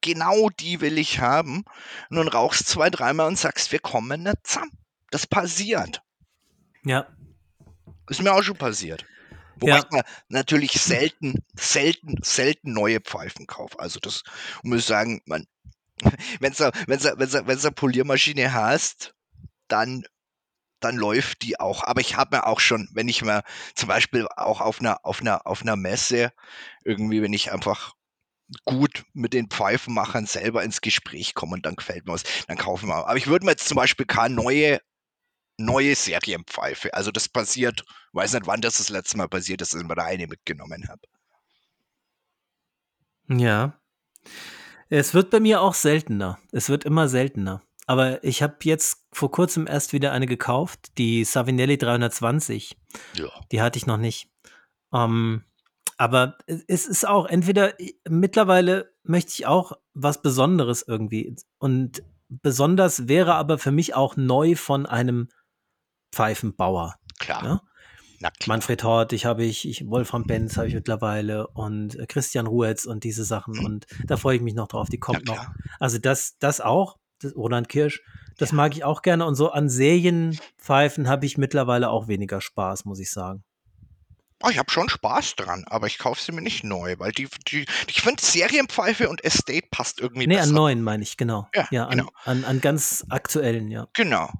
genau die will ich haben. Und dann rauchst zwei, dreimal und sagst, wir kommen nicht zusammen. Das passiert. Ja. Ist mir auch schon passiert. Wobei Ja. mir natürlich selten, selten, selten neue Pfeifen kaufe. Also das muss ich sagen, man, wenn *laughs* du wenn's, wenn's, wenn's eine Poliermaschine hast, dann, dann läuft die auch. Aber ich habe mir auch schon, wenn ich mir zum Beispiel auch auf einer, auf einer, auf einer Messe irgendwie, wenn ich einfach gut mit den Pfeifenmachern selber ins Gespräch komme und dann gefällt mir was, dann kaufen wir. Aber ich würde mir jetzt zum Beispiel keine neue neue Serienpfeife. Also das passiert, weiß nicht, wann das das letzte Mal passiert ist, dass ich mir da eine mitgenommen habe. Ja. Es wird bei mir auch seltener. Es wird immer seltener. Aber ich habe jetzt vor kurzem erst wieder eine gekauft, die Savinelli 320. Ja. Die hatte ich noch nicht. Ähm, aber es ist auch entweder mittlerweile möchte ich auch was Besonderes irgendwie. Und besonders wäre aber für mich auch neu von einem Pfeifenbauer. Klar. Ja? Na klar. Manfred Hortig habe ich, ich Wolfram Benz habe ich mittlerweile und äh, Christian Ruetz und diese Sachen. Und da freue ich mich noch drauf. Die kommt noch. Also das, das auch, das Roland Kirsch, das mag ich auch gerne. Und so an Serienpfeifen habe ich mittlerweile auch weniger Spaß, muss ich sagen. Oh, ich habe schon Spaß dran, aber ich kaufe sie mir nicht neu, weil die, die ich finde Serienpfeife und Estate passt irgendwie Nee, an besser. neuen meine ich, genau. Ja, an, genau. an, an ganz aktuellen, ja. Genau.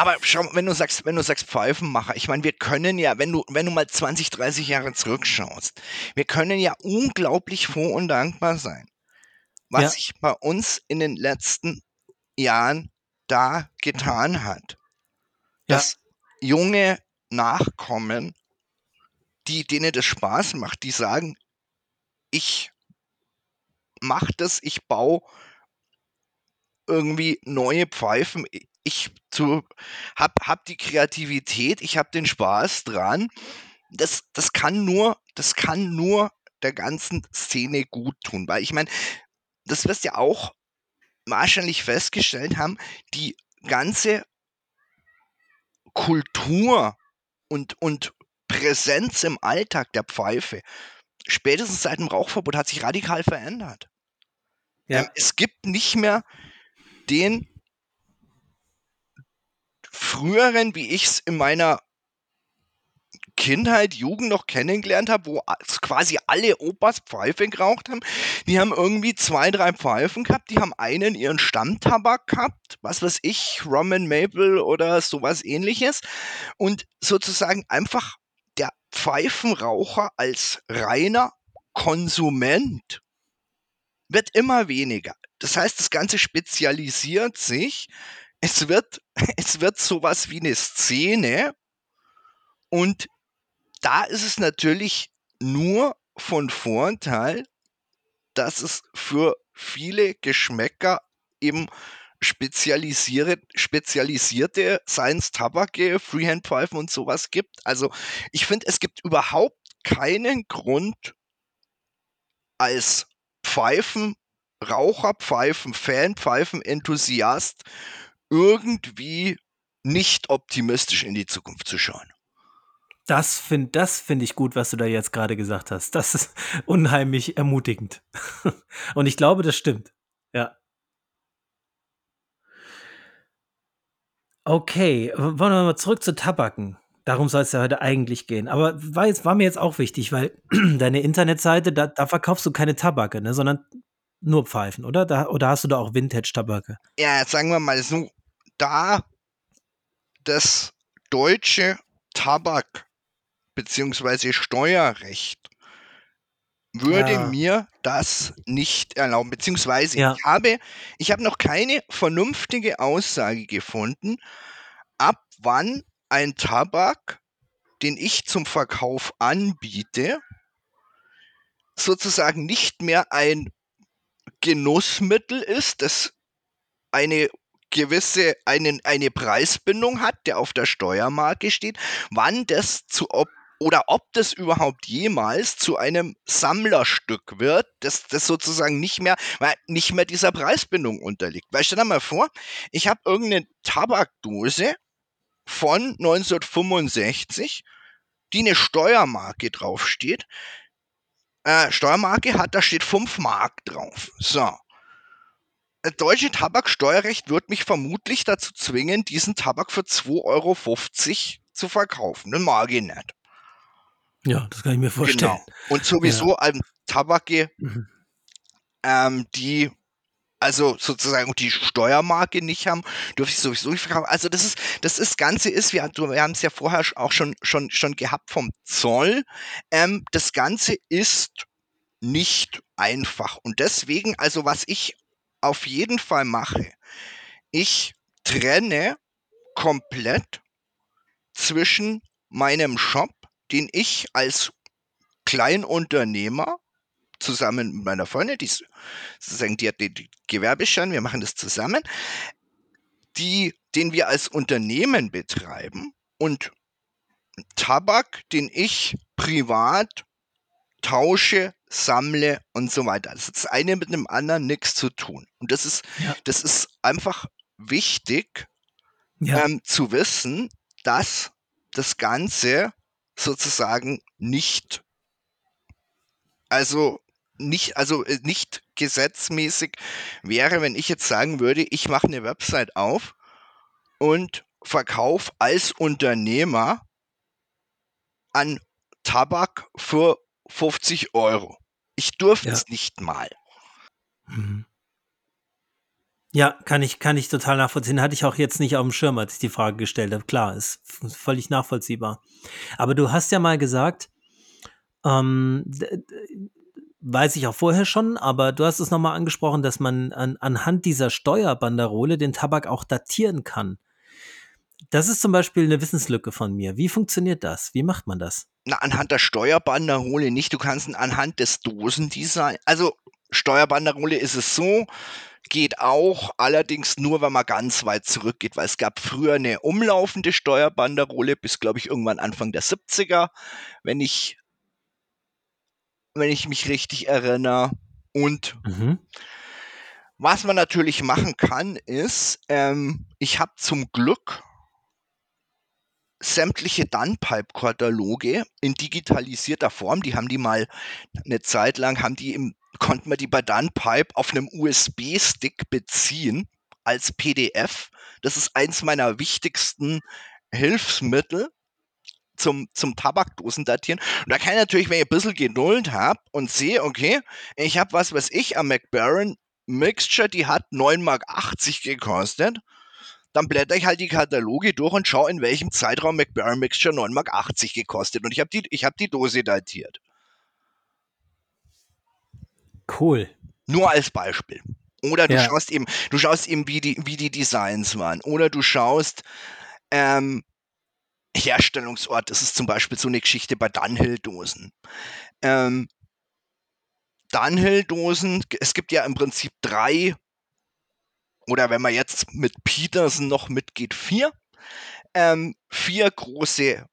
Aber schau, wenn du sagst, wenn du sagst Pfeifenmacher, ich meine, wir können ja, wenn du, wenn du mal 20, 30 Jahre zurückschaust, wir können ja unglaublich froh und dankbar sein, was Ja. sich bei uns in den letzten Jahren da getan hat. Ja. Dass junge Nachkommen, die, denen das Spaß macht, die sagen, ich mach das, ich baue irgendwie neue Pfeifen. Ich zu, hab, hab die Kreativität, ich hab den Spaß dran. Das, das kann nur, das kann nur der ganzen Szene gut tun, weil ich meine, das wirst ja auch wahrscheinlich festgestellt haben, die ganze Kultur und, und Präsenz im Alltag der Pfeife, spätestens seit dem Rauchverbot, hat sich radikal verändert. Ja. Ähm, es gibt nicht mehr den früheren, wie ich es in meiner Kindheit, Jugend noch kennengelernt habe, wo quasi alle Opas Pfeife geraucht haben. Die haben irgendwie zwei, drei Pfeifen gehabt, die haben einen ihren Stammtabak gehabt, was weiß ich, Rum and Maple oder sowas ähnliches. Und sozusagen einfach der Pfeifenraucher als reiner Konsument wird immer weniger. Das heißt, das Ganze spezialisiert sich. Es wird, *laughs* es wird sowas wie eine Szene. Und da ist es natürlich nur von Vorteil, dass es für viele Geschmäcker eben spezialisierte, spezialisierte Science Tabake, Freehand-Pfeifen und sowas gibt. Also ich finde, es gibt überhaupt keinen Grund als Pfeifen, Raucher, Pfeifen, Fan, Pfeifen, Enthusiast irgendwie nicht optimistisch in die Zukunft zu schauen. Das finde das find ich gut, was du da jetzt gerade gesagt hast. Das ist *laughs* unheimlich ermutigend. *laughs* Und ich glaube, das stimmt. Ja. Okay, wollen wir mal zurück zu Tabaken. Darum soll es ja heute eigentlich gehen. Aber war, jetzt, war mir jetzt auch wichtig, weil *clears throat* deine Internetseite, da, da verkaufst du keine Tabake, ne, sondern nur Pfeifen, oder? Da, oder hast du da auch Vintage-Tabake? Ja, sagen wir mal so, da das deutsche Tabak- bzw. Steuerrecht würde Ja. mir das nicht erlauben, beziehungsweise Ja. ich habe, ich habe noch keine vernünftige Aussage gefunden, ab wann ein Tabak, den ich zum Verkauf anbiete, sozusagen nicht mehr ein Genussmittel ist, das eine gewisse, einen, eine Preisbindung hat, der auf der Steuermarke steht, wann das zu ob oder ob das überhaupt jemals zu einem Sammlerstück wird, das, das sozusagen nicht mehr, nicht mehr dieser Preisbindung unterliegt. Weil stell dir mal vor, ich habe irgendeine Tabakdose von 1965, die eine Steuermarke draufsteht. Äh, Steuermarke hat, da steht 5 Mark drauf. So. Das deutsche Tabaksteuerrecht wird mich vermutlich dazu zwingen, diesen Tabak für 2,50 Euro zu verkaufen. Das mag ich nicht. Ja, das kann ich mir vorstellen. Genau. Und sowieso an Tabake, Mhm. ähm, die also sozusagen die Steuermarke nicht haben, dürfte ich sowieso nicht verkaufen. Also das ist, das ist Ganze ist, wir, wir haben es ja vorher auch schon, schon, schon gehabt vom Zoll. Ähm, das Ganze ist nicht einfach. Und deswegen, also was ich auf jeden Fall mache, ich trenne komplett zwischen meinem Shop, den ich als Kleinunternehmer zusammen mit meiner Freundin, die sozusagen die hat den Gewerbeschein, wir machen das zusammen, die, den wir als Unternehmen betreiben und Tabak, den ich privat tausche, sammle und so weiter. Das hat das eine mit dem anderen nichts zu tun. Und das ist, Ja. das ist einfach wichtig, Ja. ähm, zu wissen, dass das Ganze sozusagen nicht, also nicht, also äh, nicht gesetzmäßig wäre, wenn ich jetzt sagen würde, ich mache eine Website auf und verkaufe als Unternehmer an Tabak für 50 Euro. Ich durfte Ja. es nicht mal. Mhm. Ja, kann ich, kann ich total nachvollziehen. Hatte ich auch jetzt nicht auf dem Schirm, als ich die Frage gestellt habe. Klar, ist völlig nachvollziehbar. Aber du hast ja mal gesagt, ähm, weiß ich auch vorher schon, aber du hast es nochmal angesprochen, dass man an, anhand dieser Steuerbanderole den Tabak auch datieren kann. Das ist zum Beispiel eine Wissenslücke von mir. Wie funktioniert das? Wie macht man das? Na, anhand der Steuerbanderole nicht. Du kannst ihn anhand des Dosendesign. Also Steuerbanderole ist es so, geht auch, allerdings nur, wenn man ganz weit zurückgeht, weil es gab früher eine umlaufende Steuerbanderole bis, glaube ich, irgendwann Anfang der 70er, wenn ich, wenn ich mich richtig erinnere. Und Mhm. was man natürlich machen kann, ist, ähm, ich habe zum Glück sämtliche Dunpipe-Kataloge in digitalisierter Form. Die haben die mal eine Zeit lang, haben die im, konnten wir die bei Dunpipe auf einem USB-Stick beziehen als PDF. Das ist eins meiner wichtigsten Hilfsmittel zum, zum Tabakdosendatieren. Und da kann ich natürlich, wenn ich ein bisschen Geduld habe und sehe, okay, ich habe was, was ich am McBaron Mixture, die hat 9,80 Mark gekostet dann blätter ich halt die Kataloge durch und schaue, in welchem Zeitraum McBaron Mixture 9,80 Mark gekostet. Und ich habe die, ich hab die Dose datiert. Cool. Nur als Beispiel. Oder du Ja. schaust eben, du schaust eben, wie die, wie die Designs waren. Oder du schaust ähm, Herstellungsort. Das ist zum Beispiel so eine Geschichte bei Dunhill-Dosen. Ähm, Dunhill-Dosen, es gibt ja im Prinzip drei, oder wenn man jetzt mit Peterson noch mitgeht, vier. Ähm, vier große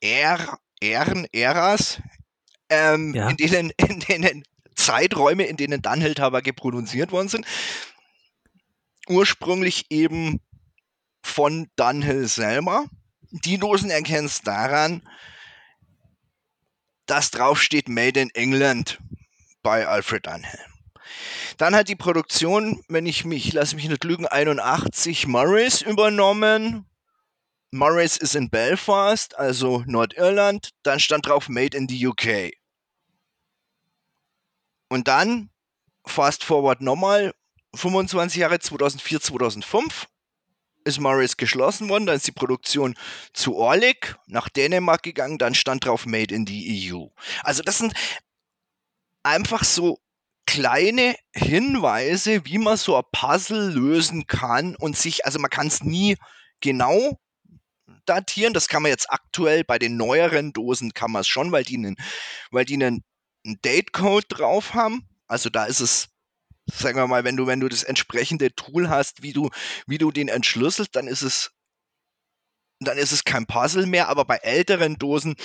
R, Ähren, Äras, ähm, Ja. in, denen, *laughs* in denen Zeiträume, in denen Dunhill-Tabake produziert worden sind. Ursprünglich eben von Dunhill selber. Die Dosen erkennst daran, dass draufsteht Made in England bei Alfred Dunhill. Dann hat die Produktion, wenn ich mich, lass mich nicht lügen, 81 Murrays übernommen. Murrays ist in Belfast, also Nordirland. Dann stand drauf Made in the UK. Und dann, fast forward nochmal, 25 Jahre, 2004, 2005, ist Murrays geschlossen worden. Dann ist die Produktion zu Orlik nach Dänemark gegangen. Dann stand drauf Made in the EU. Also das sind einfach so kleine Hinweise, wie man so ein Puzzle lösen kann und sich, also man kann es nie genau datieren. Das kann man jetzt aktuell bei den neueren Dosen kann man es schon, weil die einen, weil die einen, einen Datecode drauf haben. Also da ist es, sagen wir mal, wenn du, wenn du das entsprechende Tool hast, wie du, wie du den entschlüsselst, dann ist es, dann ist es kein Puzzle mehr. Aber bei älteren Dosen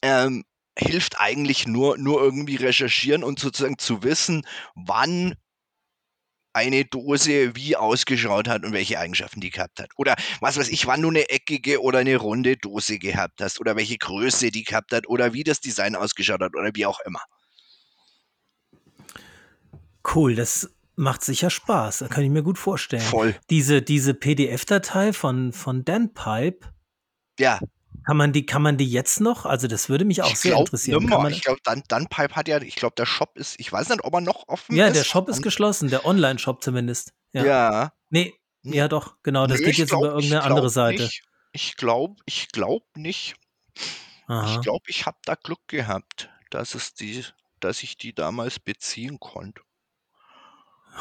ähm, hilft eigentlich nur, nur irgendwie recherchieren und sozusagen zu wissen, wann eine Dose wie ausgeschaut hat und welche Eigenschaften die gehabt hat. Oder was weiß ich, wann du eine eckige oder eine runde Dose gehabt hast oder welche Größe die gehabt hat oder wie das Design ausgeschaut hat oder wie auch immer. Cool, das macht sicher Spaß. Das kann ich mir gut vorstellen. Voll. Diese, diese PDF-Datei von, von Danpipe, Ja, kann man, die, kann man die jetzt noch? Also, das würde mich auch ich sehr interessieren. Man, Ich glaube, dann, Dunpipe hat ja, ich glaube, der Shop ist, ich weiß nicht, ob er noch offen ja, ist. der Shop ist geschlossen, der Online-Shop zumindest. Ja. Ja. Nee, ja doch, genau. Das Nö, geht jetzt glaub- über irgendeine andere Seite. Nicht. Ich glaube, ich glaube nicht. Aha. Ich glaube, ich habe da Glück gehabt, dass es die, dass ich die damals beziehen konnte.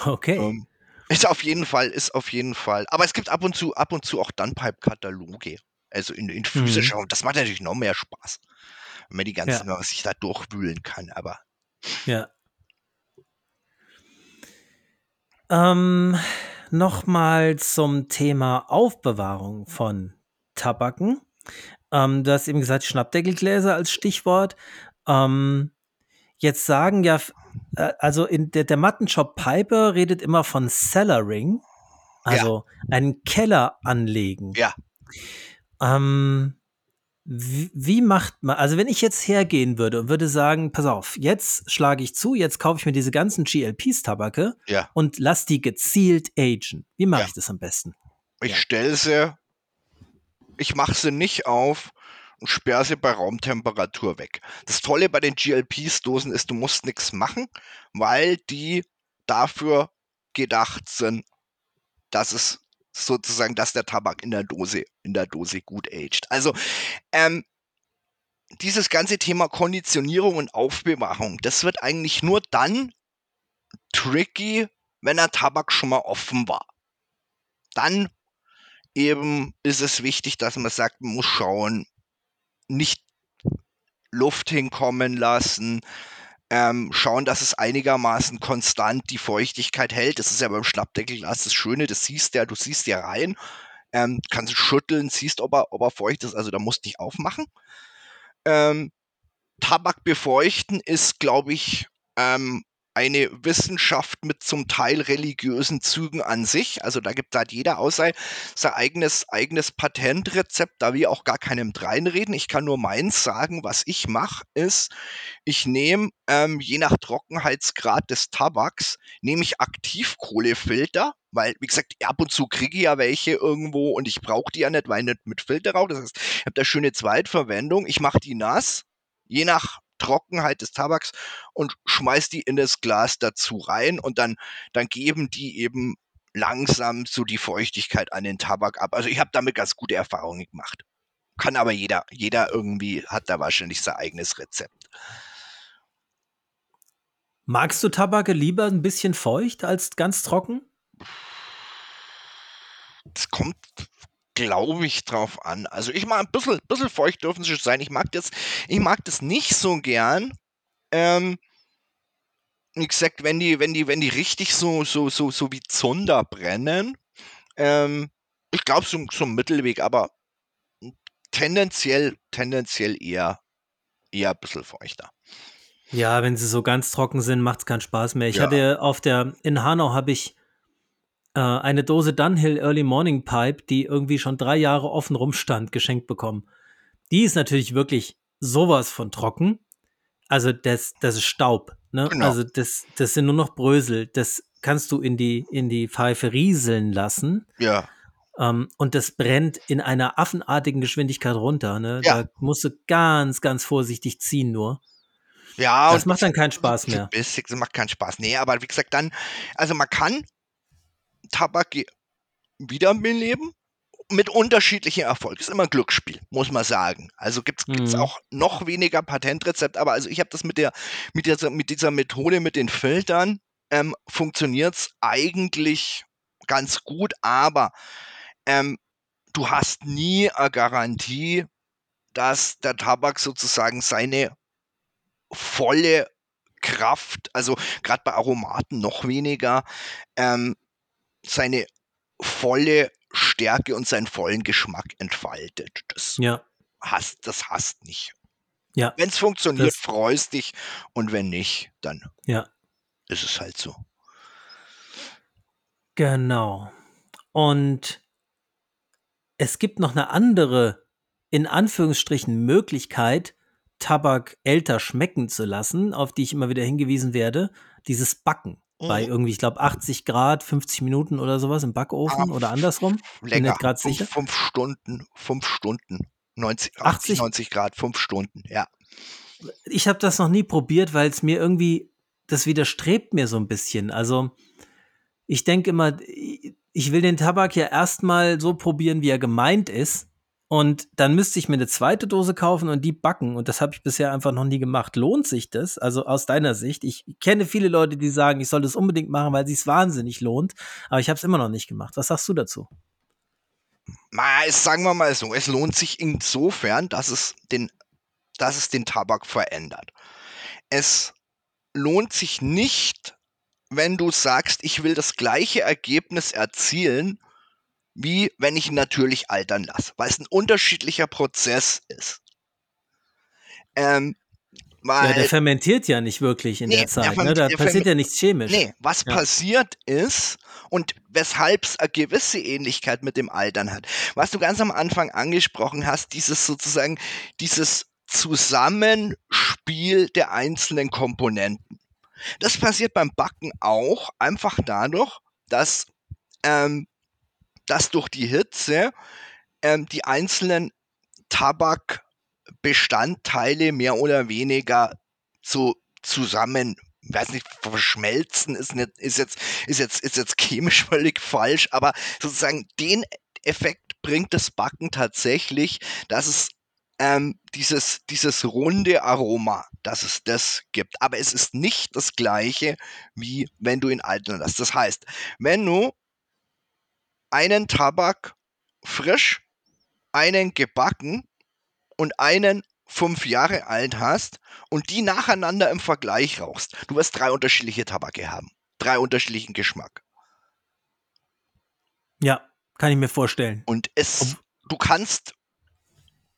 Okay. Ähm, ist auf jeden Fall, ist auf jeden Fall. Aber es gibt ab und zu, ab und zu auch Dunpipe-Kataloge. Also in, in physischer Mhm. Das macht natürlich noch mehr Spaß. Wenn man die ganzen, Ja. man sich da durchwühlen kann. Aber Ja. Ähm, Nochmal zum Thema Aufbewahrung von Tabaken. Ähm, du hast eben gesagt, Schnappdeckelgläser als Stichwort. Ähm, jetzt sagen ja, äh, also in der, der Mattenshop Piper redet immer von Cellaring, also einen Keller anlegen. Ja. Ähm, Wie, wie macht man, also wenn ich jetzt hergehen würde und würde sagen, pass auf, jetzt schlage ich zu, jetzt kaufe ich mir diese ganzen GLPs-Tabake Ja. und lass die gezielt agen. Wie mache Ja. ich das am besten? Ich Ja. stelle sie, ich mache sie nicht auf und sperre sie bei Raumtemperatur weg. Das Tolle bei den GLPs-Dosen ist, du musst nichts machen, weil die dafür gedacht sind, dass es sozusagen, dass der Tabak in der Dose, in der Dose gut aged. Also, ähm, dieses ganze Thema Konditionierung und Aufbewahrung, das wird eigentlich nur dann tricky, wenn der Tabak schon mal offen war. Dann eben ist es wichtig, dass man sagt, man muss schauen, nicht Luft hinkommen lassen, ähm, schauen, dass es einigermaßen konstant die Feuchtigkeit hält. Das ist ja beim Schnappdeckelglas das Schöne, das siehst ja, du siehst ja rein, ähm, kannst schütteln, siehst, ob er, ob er feucht ist, also da musst du nicht aufmachen. Ähm, Tabak befeuchten ist, glaube ich, ähm, eine Wissenschaft mit zum Teil religiösen Zügen an sich. Also da gibt halt jeder außer sein eigenes, eigenes Patentrezept, da wir auch gar keinem reinreden. Ich kann nur meins sagen, was ich mache, ist, ich nehme ähm, je nach Trockenheitsgrad des Tabaks, nehme ich Aktivkohlefilter, weil, wie gesagt, ab und zu kriege ich ja welche irgendwo und ich brauche die ja nicht, weil ich nicht mit Filter rauche. Das heißt, ich habe da schöne Zweitverwendung. Ich mache die nass, je nach Trockenheit des Tabaks und schmeiß die in das Glas dazu rein und dann, dann geben die eben langsam so die Feuchtigkeit an den Tabak ab. Also ich habe damit ganz gute Erfahrungen gemacht. Kann aber jeder, jeder irgendwie hat da wahrscheinlich sein eigenes Rezept. Magst du Tabake lieber ein bisschen feucht als ganz trocken? Das kommt, glaube ich, drauf an. Also ich mag ein bisschen, bisschen feucht dürfen sie sein. Ich mag das, ich mag das nicht so gern. Ähm, wie gesagt, wenn die, wenn die, wenn die richtig so, so, so, so wie Zunder brennen, ähm, ich glaube so, so ein Mittelweg, aber tendenziell, tendenziell eher, eher ein bisschen feuchter. Ja, wenn sie so ganz trocken sind, macht es keinen Spaß mehr. Ich Ja. hatte auf der, in Hanau habe ich äh, eine Dose Dunhill Early Morning Pipe, die irgendwie schon drei Jahre offen rumstand, geschenkt bekommen. Die ist natürlich wirklich sowas von trocken. Also das, das ist Staub. Ne? Genau. Also das, das sind nur noch Brösel. Das kannst du in die, in die Pfeife rieseln lassen. Ja, Ähm, und das brennt in einer affenartigen Geschwindigkeit runter. Ne? Ja. Da musst du ganz, ganz vorsichtig ziehen nur. ja. Das macht dann keinen Spaß mehr. Das macht keinen Spaß. Nee, aber wie gesagt, dann, also man kann Tabak wiederbeleben mit unterschiedlichem Erfolg. Ist immer ein Glücksspiel, muss man sagen. Also gibt es Mhm. auch noch weniger Patentrezept, aber also ich habe das mit der, mit dieser, mit dieser Methode mit den Filtern, ähm, funktioniert es eigentlich ganz gut, aber ähm, du hast nie eine Garantie, dass der Tabak sozusagen seine volle Kraft, also gerade bei Aromaten noch weniger, ähm, seine volle Stärke und seinen vollen Geschmack entfaltet. Das Ja, hast, das hast nicht. ja, Wenn es funktioniert, Das- freust dich und wenn nicht, dann ja. ist es halt so. Genau. Und es gibt noch eine andere, in Anführungsstrichen, Möglichkeit, Tabak älter schmecken zu lassen, auf die ich immer wieder hingewiesen werde. Dieses Backen. Bei Mhm. irgendwie, ich glaube, 80 Grad, 50 Minuten oder sowas im Backofen Ah, oder andersrum. Länger, nicht gerade fünf, sicher. fünf Stunden, fünf Stunden, 90, 80, 80? 90 Grad, fünf Stunden, ja. Ich habe das noch nie probiert, weil es mir irgendwie, das widerstrebt mir so ein bisschen. Also ich denke immer, ich will den Tabak ja erstmal so probieren, wie er gemeint ist. Und dann müsste ich mir eine zweite Dose kaufen und die backen. Und das habe ich bisher einfach noch nie gemacht. Lohnt sich das? Also aus deiner Sicht? Ich kenne viele Leute, die sagen, ich soll das unbedingt machen, weil es wahnsinnig lohnt. Aber ich habe es immer noch nicht gemacht. Was sagst du dazu? Ma, es, sagen wir mal so, es lohnt sich insofern, dass es den, dass es den Tabak verändert. Es lohnt sich nicht, wenn du sagst, ich will das gleiche Ergebnis erzielen, wie wenn ich ihn natürlich altern lasse, weil es ein unterschiedlicher Prozess ist. Ähm, Ja, der Weil fermentiert ja nicht wirklich in Nee, der der Zeit, ferm- ne? Da der passiert ja nichts chemisch. Nee, was Ja. passiert ist und weshalb es eine gewisse Ähnlichkeit mit dem Altern hat. Was du ganz am Anfang angesprochen hast, dieses sozusagen, dieses Zusammenspiel der einzelnen Komponenten. Das passiert beim Backen auch einfach dadurch, dass, ähm, dass durch die Hitze ähm, die einzelnen Tabakbestandteile mehr oder weniger so zusammen, weiß nicht, verschmelzen ist, nicht, ist, jetzt, ist, jetzt, ist jetzt chemisch *laughs* völlig falsch, aber sozusagen den Effekt bringt das Backen tatsächlich, dass es ähm, dieses, dieses runde Aroma, dass es das gibt. Aber es ist nicht das gleiche, wie wenn du ihn altern lässt. Das heißt, wenn du einen Tabak frisch, einen gebacken und einen fünf Jahre alt hast und die nacheinander im Vergleich rauchst, du wirst drei unterschiedliche Tabake haben. Drei unterschiedlichen Geschmack. Ja, kann ich mir vorstellen. Und es, Ob- du kannst,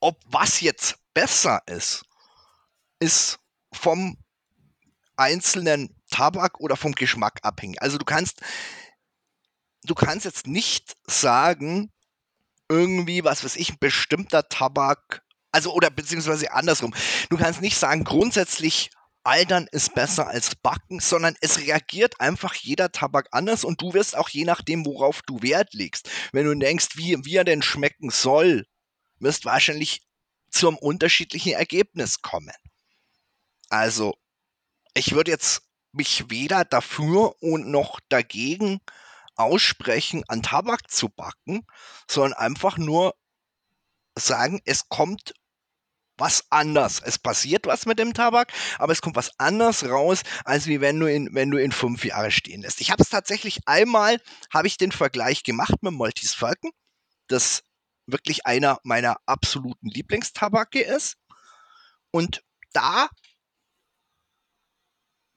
ob was jetzt besser ist, ist vom einzelnen Tabak oder vom Geschmack abhängig. Also du kannst, du kannst jetzt nicht sagen, irgendwie, was weiß ich, ein bestimmter Tabak, also oder beziehungsweise andersrum. Du kannst nicht sagen, grundsätzlich Altern ist besser als Backen, sondern es reagiert einfach jeder Tabak anders und du wirst auch je nachdem, worauf du Wert legst, wenn du denkst, wie, wie er denn schmecken soll, wirst wahrscheinlich zum unterschiedlichen Ergebnis kommen. Also, ich würde jetzt mich weder dafür und noch dagegen aussprechen, an Tabak zu backen, sondern einfach nur sagen, es kommt was anders. Es passiert was mit dem Tabak, aber es kommt was anders raus, als wie wenn du ihn, wenn du ihn fünf Jahre stehen lässt. Ich habe es tatsächlich einmal, habe ich den Vergleich gemacht mit Maltese Falcon, das wirklich einer meiner absoluten Lieblingstabake ist. Und da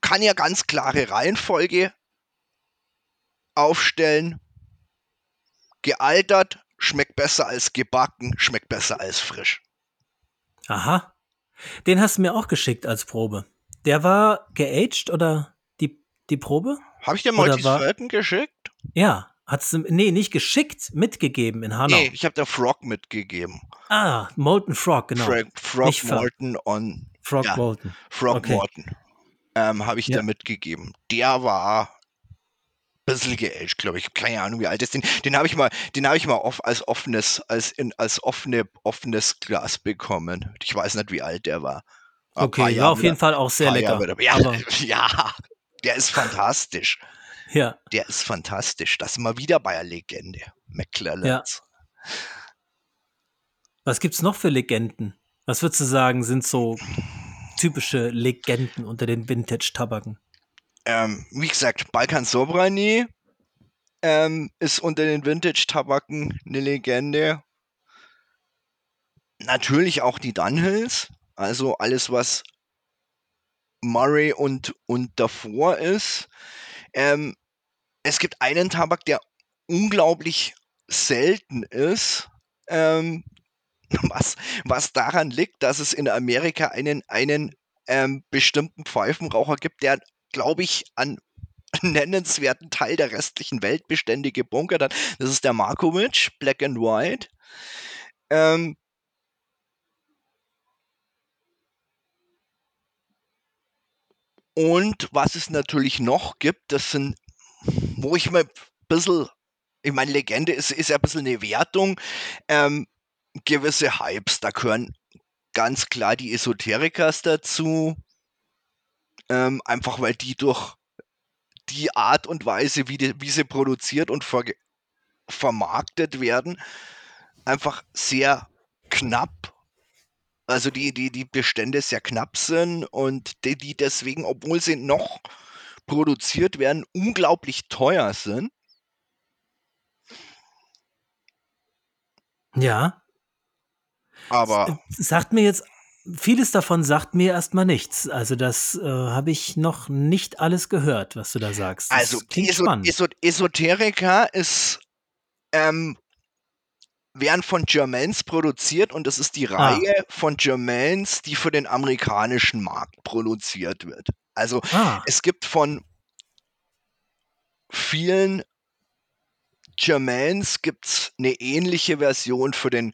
kann ja ganz klare Reihenfolge aufstellen. Gealtert, schmeckt besser als gebacken, schmeckt besser als frisch. Aha. Den hast du mir auch geschickt als Probe. Der war geaged oder die, die Probe? Habe ich dir war- Falcon geschickt? Ja. Hat's, nee, nicht geschickt, mitgegeben in Hanau. Nee, ich habe der Frog mitgegeben. Ah, Molten Frog, genau. Frog, Frog Nicht Morton on Frog ja. Molten. Frog Okay. Morton. Ähm, habe ich Ja. da mitgegeben. Der war bisschen geaged, glaube ich. Keine Ahnung, wie alt ist. Den, den habe ich mal, den habe ich mal off, als offenes, als in, als offene, offenes Glas bekommen. Ich weiß nicht, wie alt der war. Paar Okay, war auf jeden Fall auch sehr lecker. Wieder- Ja, Aber, *laughs* ja, der ist fantastisch. ja, Der ist fantastisch. Das ist mal wieder bei einer Legende. McClellan's. was gibt's noch für Legenden? Was würdest du sagen, sind so typische Legenden unter den Vintage-Tabaken? Ähm, wie gesagt, Balkan Sobrani ähm, ist unter den Vintage-Tabaken eine Legende. Natürlich auch die Dunhills, also alles, was Murray und, und davor ist. Ähm, es gibt einen Tabak, der unglaublich selten ist, ähm, *laughs* was, was daran liegt, dass es in Amerika einen, einen ähm, bestimmten Pfeifenraucher gibt, der, glaube ich, an *laughs* nennenswerten Teil der restlichen Weltbestände gebunkert hat. Das ist der Markovic, Black and White. Ähm, und was es natürlich noch gibt, das sind, wo ich mal ein bisschen, ich meine, Legende ist, ist ja ein bisschen eine Wertung, ähm, gewisse Hypes, da gehören ganz klar die Esoterikers dazu, ähm, einfach weil die durch die Art und Weise, wie, die, wie sie produziert und ver vermarktet werden, einfach sehr knapp, also die, die, die Bestände sehr knapp sind und die, die deswegen, obwohl sie noch produziert werden, unglaublich teuer sind. Ja, Aber sagt mir jetzt, vieles davon sagt mir erstmal nichts. Also das äh, habe ich noch nicht alles gehört, was du da sagst. Das also klingt Eso spannend. Eso Esoterica ist ähm, werden von Germans produziert und das ist die Ah. Reihe von Germans, die für den amerikanischen Markt produziert wird. Also Ah. es gibt von vielen Germans gibt's 'ne ähnliche Version für den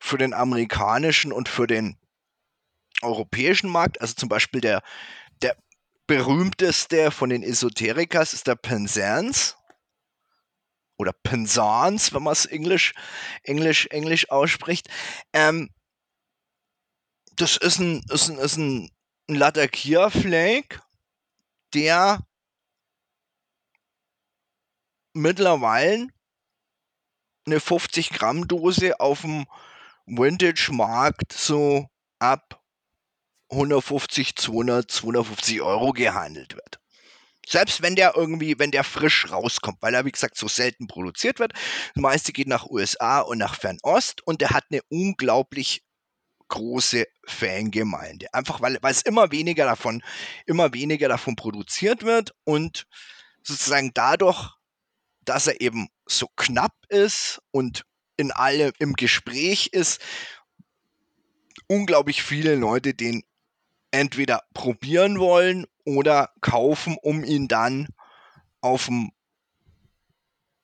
für den amerikanischen und für den europäischen Markt. Also, zum Beispiel der der berühmteste von den Esoterikers ist der Penzance oder Penzance, wenn man's Englisch Englisch Englisch ausspricht. Ähm das ist 'n ist 'n ist 'n 'n Latakia Flake, der mittlerweile 'ne 50 Gramm Dose auf'm Vintage-Markt so ab 150, 200, 250 € gehandelt wird. Selbst wenn der irgendwie wenn der frisch rauskommt, weil er, wie gesagt, so selten produziert wird. Das meiste geht nach USA und nach Fernost und der hat 'ne unglaublich große Fangemeinde. Einfach weil weil's immer weniger davon immer weniger davon produziert wird und sozusagen dadurch, dass er eben so knapp ist und in alle im Gespräch ist unglaublich viele Leute den entweder probieren wollen oder kaufen, um ihn dann auf'm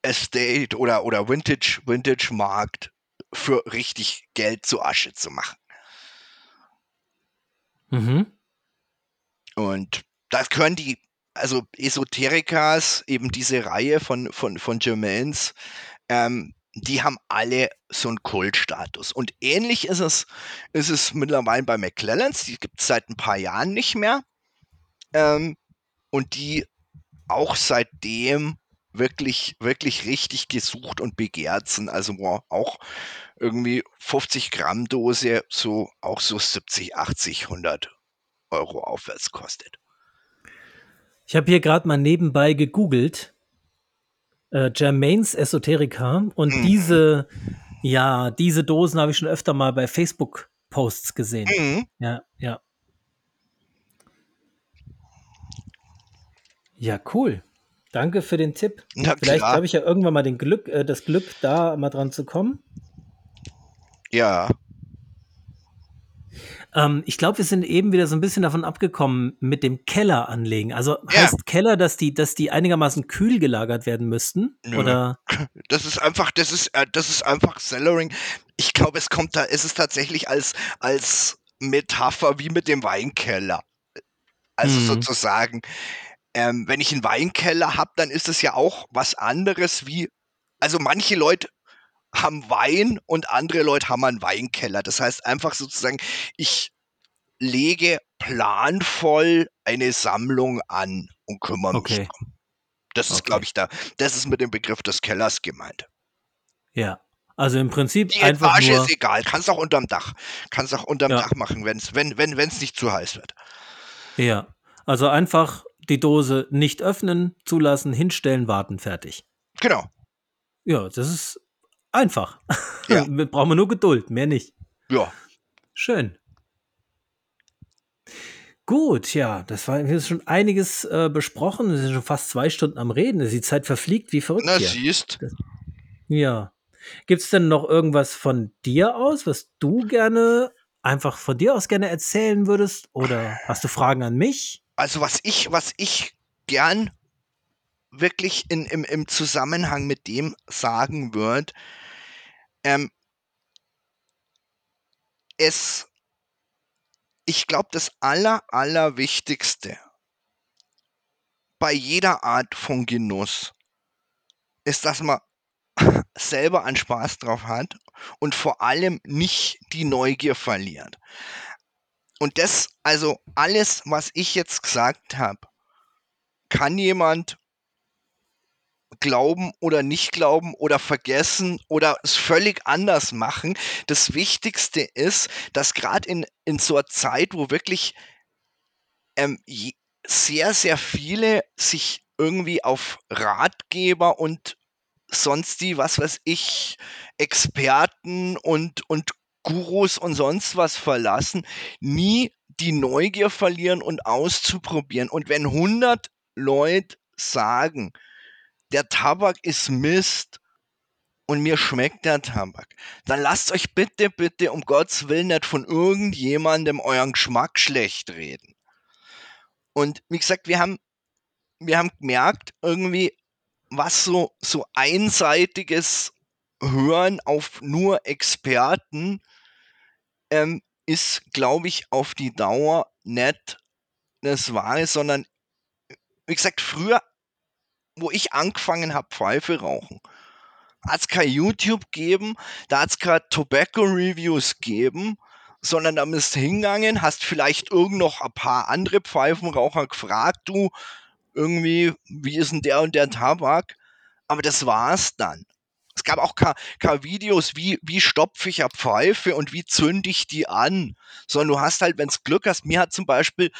Estate oder oder Vintage Vintage-Markt für richtig Geld zu Asche zu machen. Mhm. Und da gehören die also Esoterikers, eben diese Reihe von von von Germans, ähm, die haben alle so 'n Kultstatus. Und ähnlich ist es ist es mittlerweile bei McClellans, die gibt's seit 'n paar Jahren nicht mehr, ähm, und die auch seitdem wirklich wirklich richtig gesucht und begehrt sind. Also, wo auch irgendwie 50 Gramm Dose so auch so 70, 80, 100 € aufwärts kostet. Ich habe hier grad mal nebenbei gegoogelt, äh, Germains Esoterica und Mhm. diese ja, diese Dosen habe ich schon öfter mal bei Facebook-Posts gesehen. Mhm. Ja, ja. Ja, cool. Danke für den Tipp. Na Vielleicht habe ich ja irgendwann mal den Glück äh, das Glück, da mal dran zu kommen. Ja. Ähm, ich glaube, wir sind eben wieder so 'n bisschen davon abgekommen mit dem Keller anlegen. Also, Ja. heißt Keller, dass die dass die einigermaßen kühl gelagert werden müssten, Nö. oder? *laughs* Das ist einfach das ist äh, das ist einfach Cellaring. Ich glaube, es kommt da es ist tatsächlich als als Metapher wie mit dem Weinkeller. Also, Mhm. sozusagen, ähm, wenn ich 'n Weinkeller habe, dann ist es ja auch was anderes wie also, manche Leute haben Wein und andere Leute haben einen Weinkeller. Das heißt einfach sozusagen, ich lege planvoll eine Sammlung an und kümmere mich Okay. drum. Das ist, glaube Okay. ich, da das ist mit dem Begriff des Kellers gemeint. Ja. Also, im Prinzip Die einfach Etage nur ist egal, kannst auch unterm Dach kannst auch unterm Ja. Dach machen, wenn's wenn wenn wenn's nicht zu heiß wird. Ja. Also, einfach die Dose nicht öffnen, zulassen, hinstellen, warten, fertig. Genau. Ja, das ist einfach. Ja. *laughs* Brauchen wir nur Geduld, mehr nicht. Ja. Schön. Gut, ja, das war wir haben schon einiges, äh, besprochen. Wir sind schon fast 2 Stunden am Reden. Die Zeit verfliegt wie verrückt Na, hier. siehst. Das ja. Gibt's denn noch irgendwas von dir aus, was du gerne einfach von dir aus gerne erzählen würdest? Oder hast du Fragen an mich? Also, was ich was ich gern wirklich in im im Zusammenhang mit dem sagen würde, ähm es ich glaube, das Aller Allerwichtigste bei jeder Art von Genuss ist, dass man *laughs* selber einen Spaß drauf hat und vor allem nicht die Neugier verliert. Und das also, alles, was ich jetzt gesagt habe, kann jemand glauben oder nicht glauben oder vergessen oder es völlig anders machen. Das Wichtigste ist, dass grad in in so 'ner Zeit, wo wirklich ähm, sehr, sehr viele sich irgendwie auf Ratgeber und sonst die, was weiß ich, Experten und und Gurus und sonst was verlassen, nie die Neugier verlieren und auszuprobieren. Und wenn 100 Leute sagen: „Der Tabak ist Mist“ und mir schmeckt der Tabak, dann lasst euch bitte, bitte um Gottes Willen nicht von irgendjemandem euren Geschmack schlecht reden. Und wie gesagt, wir haben, wir haben gemerkt, irgendwie, was so, so einseitiges Hören auf nur Experten ähm, ist, glaube ich, auf die Dauer nicht das Wahre, sondern wie gesagt, früher, wo ich angefangen habe, Pfeife rauchen, hat es kein YouTube gegeben, da hat es keine Tobacco-Reviews gegeben, sondern da bist du hingegangen, hast vielleicht irgend noch ein paar andere Pfeifenraucher gefragt, du, irgendwie, wie ist denn der und der Tabak? Aber das war's dann. Es gab auch keine Videos, wie, wie stopfe ich eine Pfeife und wie zünde ich die an, sondern du hast halt, wenn es Glück hast, mir hat zum Beispiel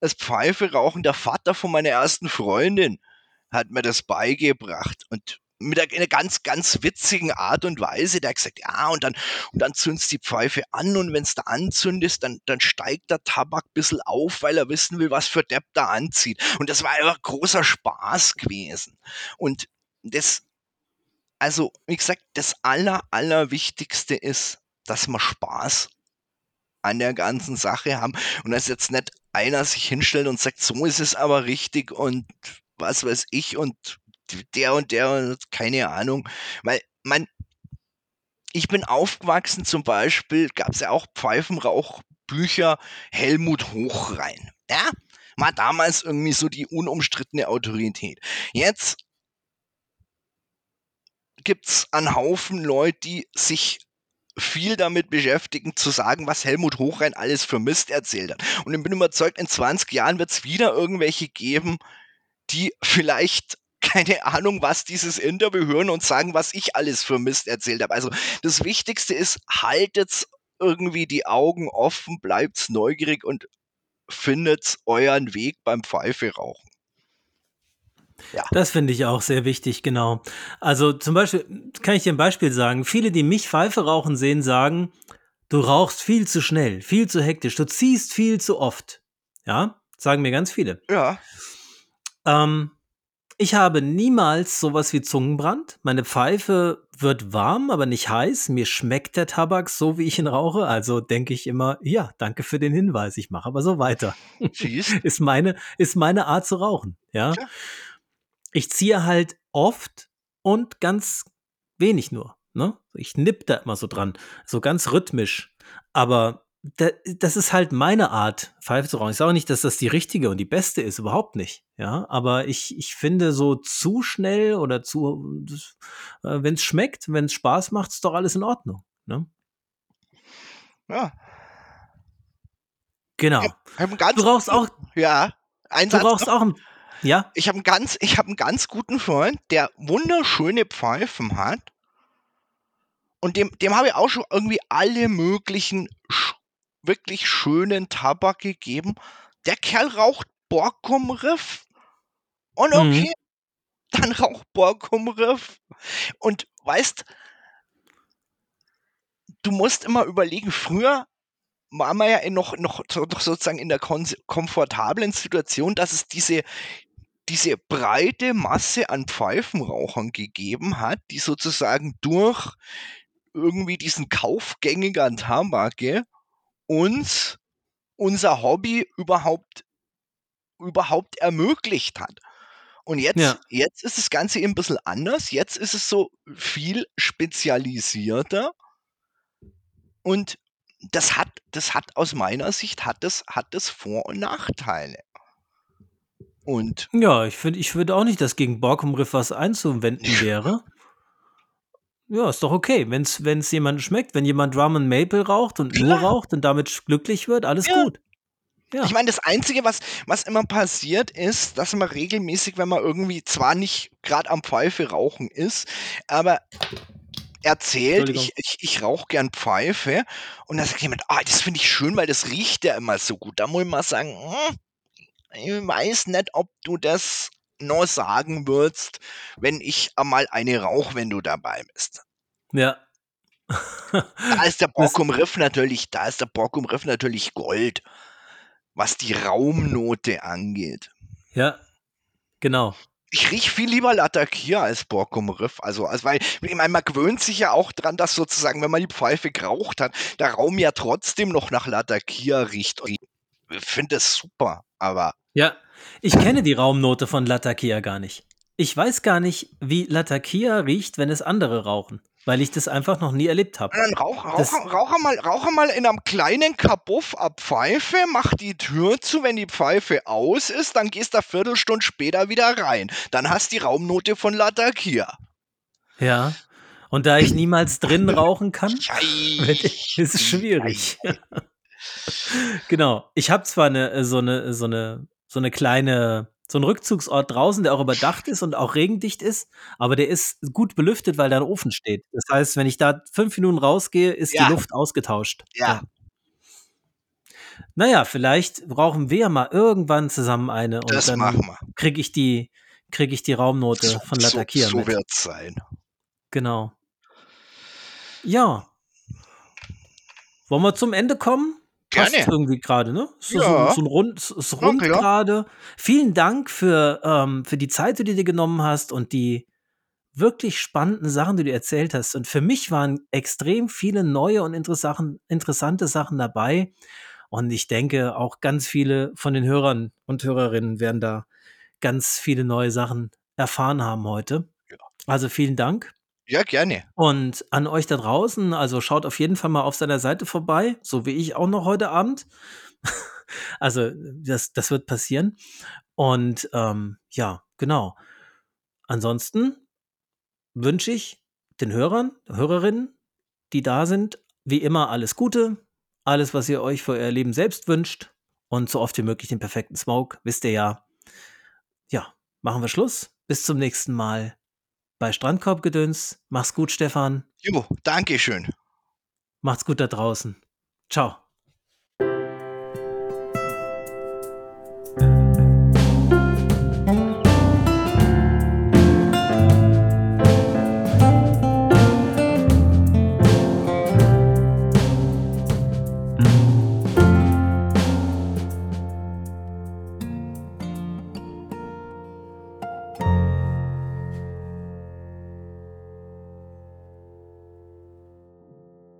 das Pfeife rauchen der Vater von meiner ersten Freundin hat mir das beigebracht und mit einer ganz, ganz witzigen Art und Weise. Der hat gesagt, ja, und dann, und dann zündest die Pfeife an und wenn es da anzündest, dann, dann steigt der Tabak ein bisschen auf, weil er wissen will, was für Depp da anzieht. Und das war einfach großer Spaß gewesen. Und das, also, wie gesagt, das Aller, Allerwichtigste ist, dass man Spaß an der ganzen Sache haben und dass jetzt nicht einer sich hinstellt und sagt, so ist es aber richtig und was weiß ich und der und der und keine Ahnung. Weil man, ich bin aufgewachsen zum Beispiel, gab es ja auch Pfeifenrauchbücher Helmut Hochrein. Ja, war damals irgendwie so die unumstrittene Autorität. Jetzt gibt es einen Haufen Leute, die sich viel damit beschäftigen, zu sagen, was Helmut Hochrein alles für Mist erzählt hat. Und ich bin überzeugt, in 20 Jahren wird es wieder irgendwelche geben, die vielleicht *laughs* keine Ahnung, was dieses Interview hören und sagen, was ich alles für Mist erzählt habe. Also das Wichtigste ist, haltet irgendwie die Augen offen, bleibt neugierig und findet euren Weg beim Pfeife rauchen. Ja. Das finde ich auch sehr wichtig, genau. Also zum Beispiel kann ich dir ein Beispiel sagen. Viele, die mich Pfeife rauchen sehen, sagen, du rauchst viel zu schnell, viel zu hektisch, du ziehst viel zu oft. Ja, sagen mir ganz viele. Ja. Ähm, ich habe niemals sowas wie Zungenbrand. Meine Pfeife wird warm, aber nicht heiß. Mir schmeckt der Tabak so, wie ich ihn rauche. Also denke ich immer, ja, danke für den Hinweis. Ich mache aber so weiter. *laughs* ist meine, ist meine Art zu rauchen. Ja. Ich ziehe halt oft und ganz wenig nur. Ne? Ich nipp da immer so dran, so ganz rhythmisch. Aber das ist halt meine Art, Pfeife zu rauchen. Ich sage nicht, dass das die richtige und die beste ist, überhaupt nicht. Ja, aber ich, ich finde so zu schnell oder zu, äh, wenn es schmeckt, wenn es Spaß macht, ist doch alles in Ordnung. Ne? Ja. Genau. du rauchst auch. Ja. Ein du rauchst auch ja. Ich habe einen ganz, ich habe einen ganz guten Freund, der wunderschöne Pfeifen hat. Und dem, dem habe ich auch schon irgendwie alle möglichen sch wirklich schönen Tabak gegeben. Der Kerl raucht Borkum Riff. Und mhm. okay, mhm. dann raucht Borkum Riff. Und weißt, du musst immer überlegen, früher war man ja noch, noch, noch sozusagen in der komfortablen Situation, dass es diese diese breite Masse an Pfeifenrauchern gegeben hat, die sozusagen durch irgendwie diesen kaufgängigen Tabake uns unser Hobby überhaupt überhaupt ermöglicht hat. Und jetzt, ja. jetzt ist das Ganze ein bisschen anders. Jetzt ist es so viel spezialisierter. Und das hat, das hat aus meiner Sicht hat das, hat das Vor- und Nachteile. Und Ja, ich finde ich würde auch nicht, dass gegen Borkum Riff was einzuwenden *laughs* wäre. Ja, ist doch okay. Wenn es jemandem schmeckt, wenn jemand Rum and Maple raucht und nur raucht und damit glücklich wird, alles Ja. gut. Ja. Ich meine, das Einzige, was, was immer passiert, ist, dass man regelmäßig, wenn man irgendwie zwar nicht gerade am Pfeife rauchen ist, aber erzählt, ich, ich, ich rauche gern Pfeife und dann sagt jemand, ah, das finde ich schön, weil das riecht ja immer so gut. Da muss ich mal sagen, hm, ich weiß nicht, ob du das noch sagen würdest, wenn ich einmal eine rauche, wenn du dabei bist. Ja. da ist der *laughs* Borkum Riff natürlich, da ist der Borkum Riff natürlich Gold, was die Raumnote angeht. Ja, genau. Ich rieche viel lieber Latakia als Borkum Riff. Also, also weil ich meine, man gewöhnt sich ja auch dran, dass sozusagen, wenn man die Pfeife geraucht hat, der Raum ja trotzdem noch nach Latakia riecht. Und ich finde es super, aber Ja, ich kenne die Raumnote von Latakia gar nicht. Ich weiß gar nicht, wie Latakia riecht, wenn es andere rauchen, weil ich das einfach noch nie erlebt habe. dann rauch, rauch, rauch, mal, rauch mal in einem kleinen Kabuff ab Pfeife, mach die Tür zu, wenn die Pfeife aus ist, dann gehst du eine Viertelstunde später wieder rein. Dann hast die Raumnote von Latakia. Ja. Und da ich niemals drin rauchen kann, *laughs* *laughs* ist es schwierig. *laughs* genau. Ich habe zwar eine, so eine, so eine, so eine kleine, so einen Rückzugsort draußen, der auch überdacht ist und auch regendicht ist, aber der ist gut belüftet, weil da ein Ofen steht. Das heißt, wenn ich da fünf Minuten rausgehe, ist Ja. die Luft ausgetauscht. Ja. Naja, vielleicht brauchen wir ja mal irgendwann zusammen eine und Das dann kriege ich die, kriege ich die Raumnote So, von so, Latakia so mit. wird's sein. Genau. Ja. Wollen wir zum Ende kommen? Passt Gerne. irgendwie gerade, ne? So, Ja. so, so ein Rund, Na rund klar. gerade. Vielen Dank für, ähm, für die Zeit, die du dir genommen hast und die wirklich spannenden Sachen, die du erzählt hast. Und für mich waren extrem viele neue und interessante Sachen dabei. Und ich denke, auch ganz viele von den Hörern und Hörerinnen werden da ganz viele neue Sachen erfahren haben heute. Also vielen Dank. Ja, gerne. Und an euch da draußen, also schaut auf jeden Fall mal auf seiner Seite vorbei, so wie ich auch noch heute Abend. *laughs* also das, das wird passieren. Und ähm, ja, genau. Ansonsten wünsche ich den Hörern, Hörerinnen, die da sind, wie immer alles Gute, alles, was ihr euch für euer Leben selbst wünscht und so oft wie möglich den perfekten Smoke, wisst ihr ja. Ja, machen wir Schluss. Bis zum nächsten Mal bei Strandkorbgedöns. Mach's gut, Stefan. Jo, Dankeschön. Macht's gut da draußen. Ciao.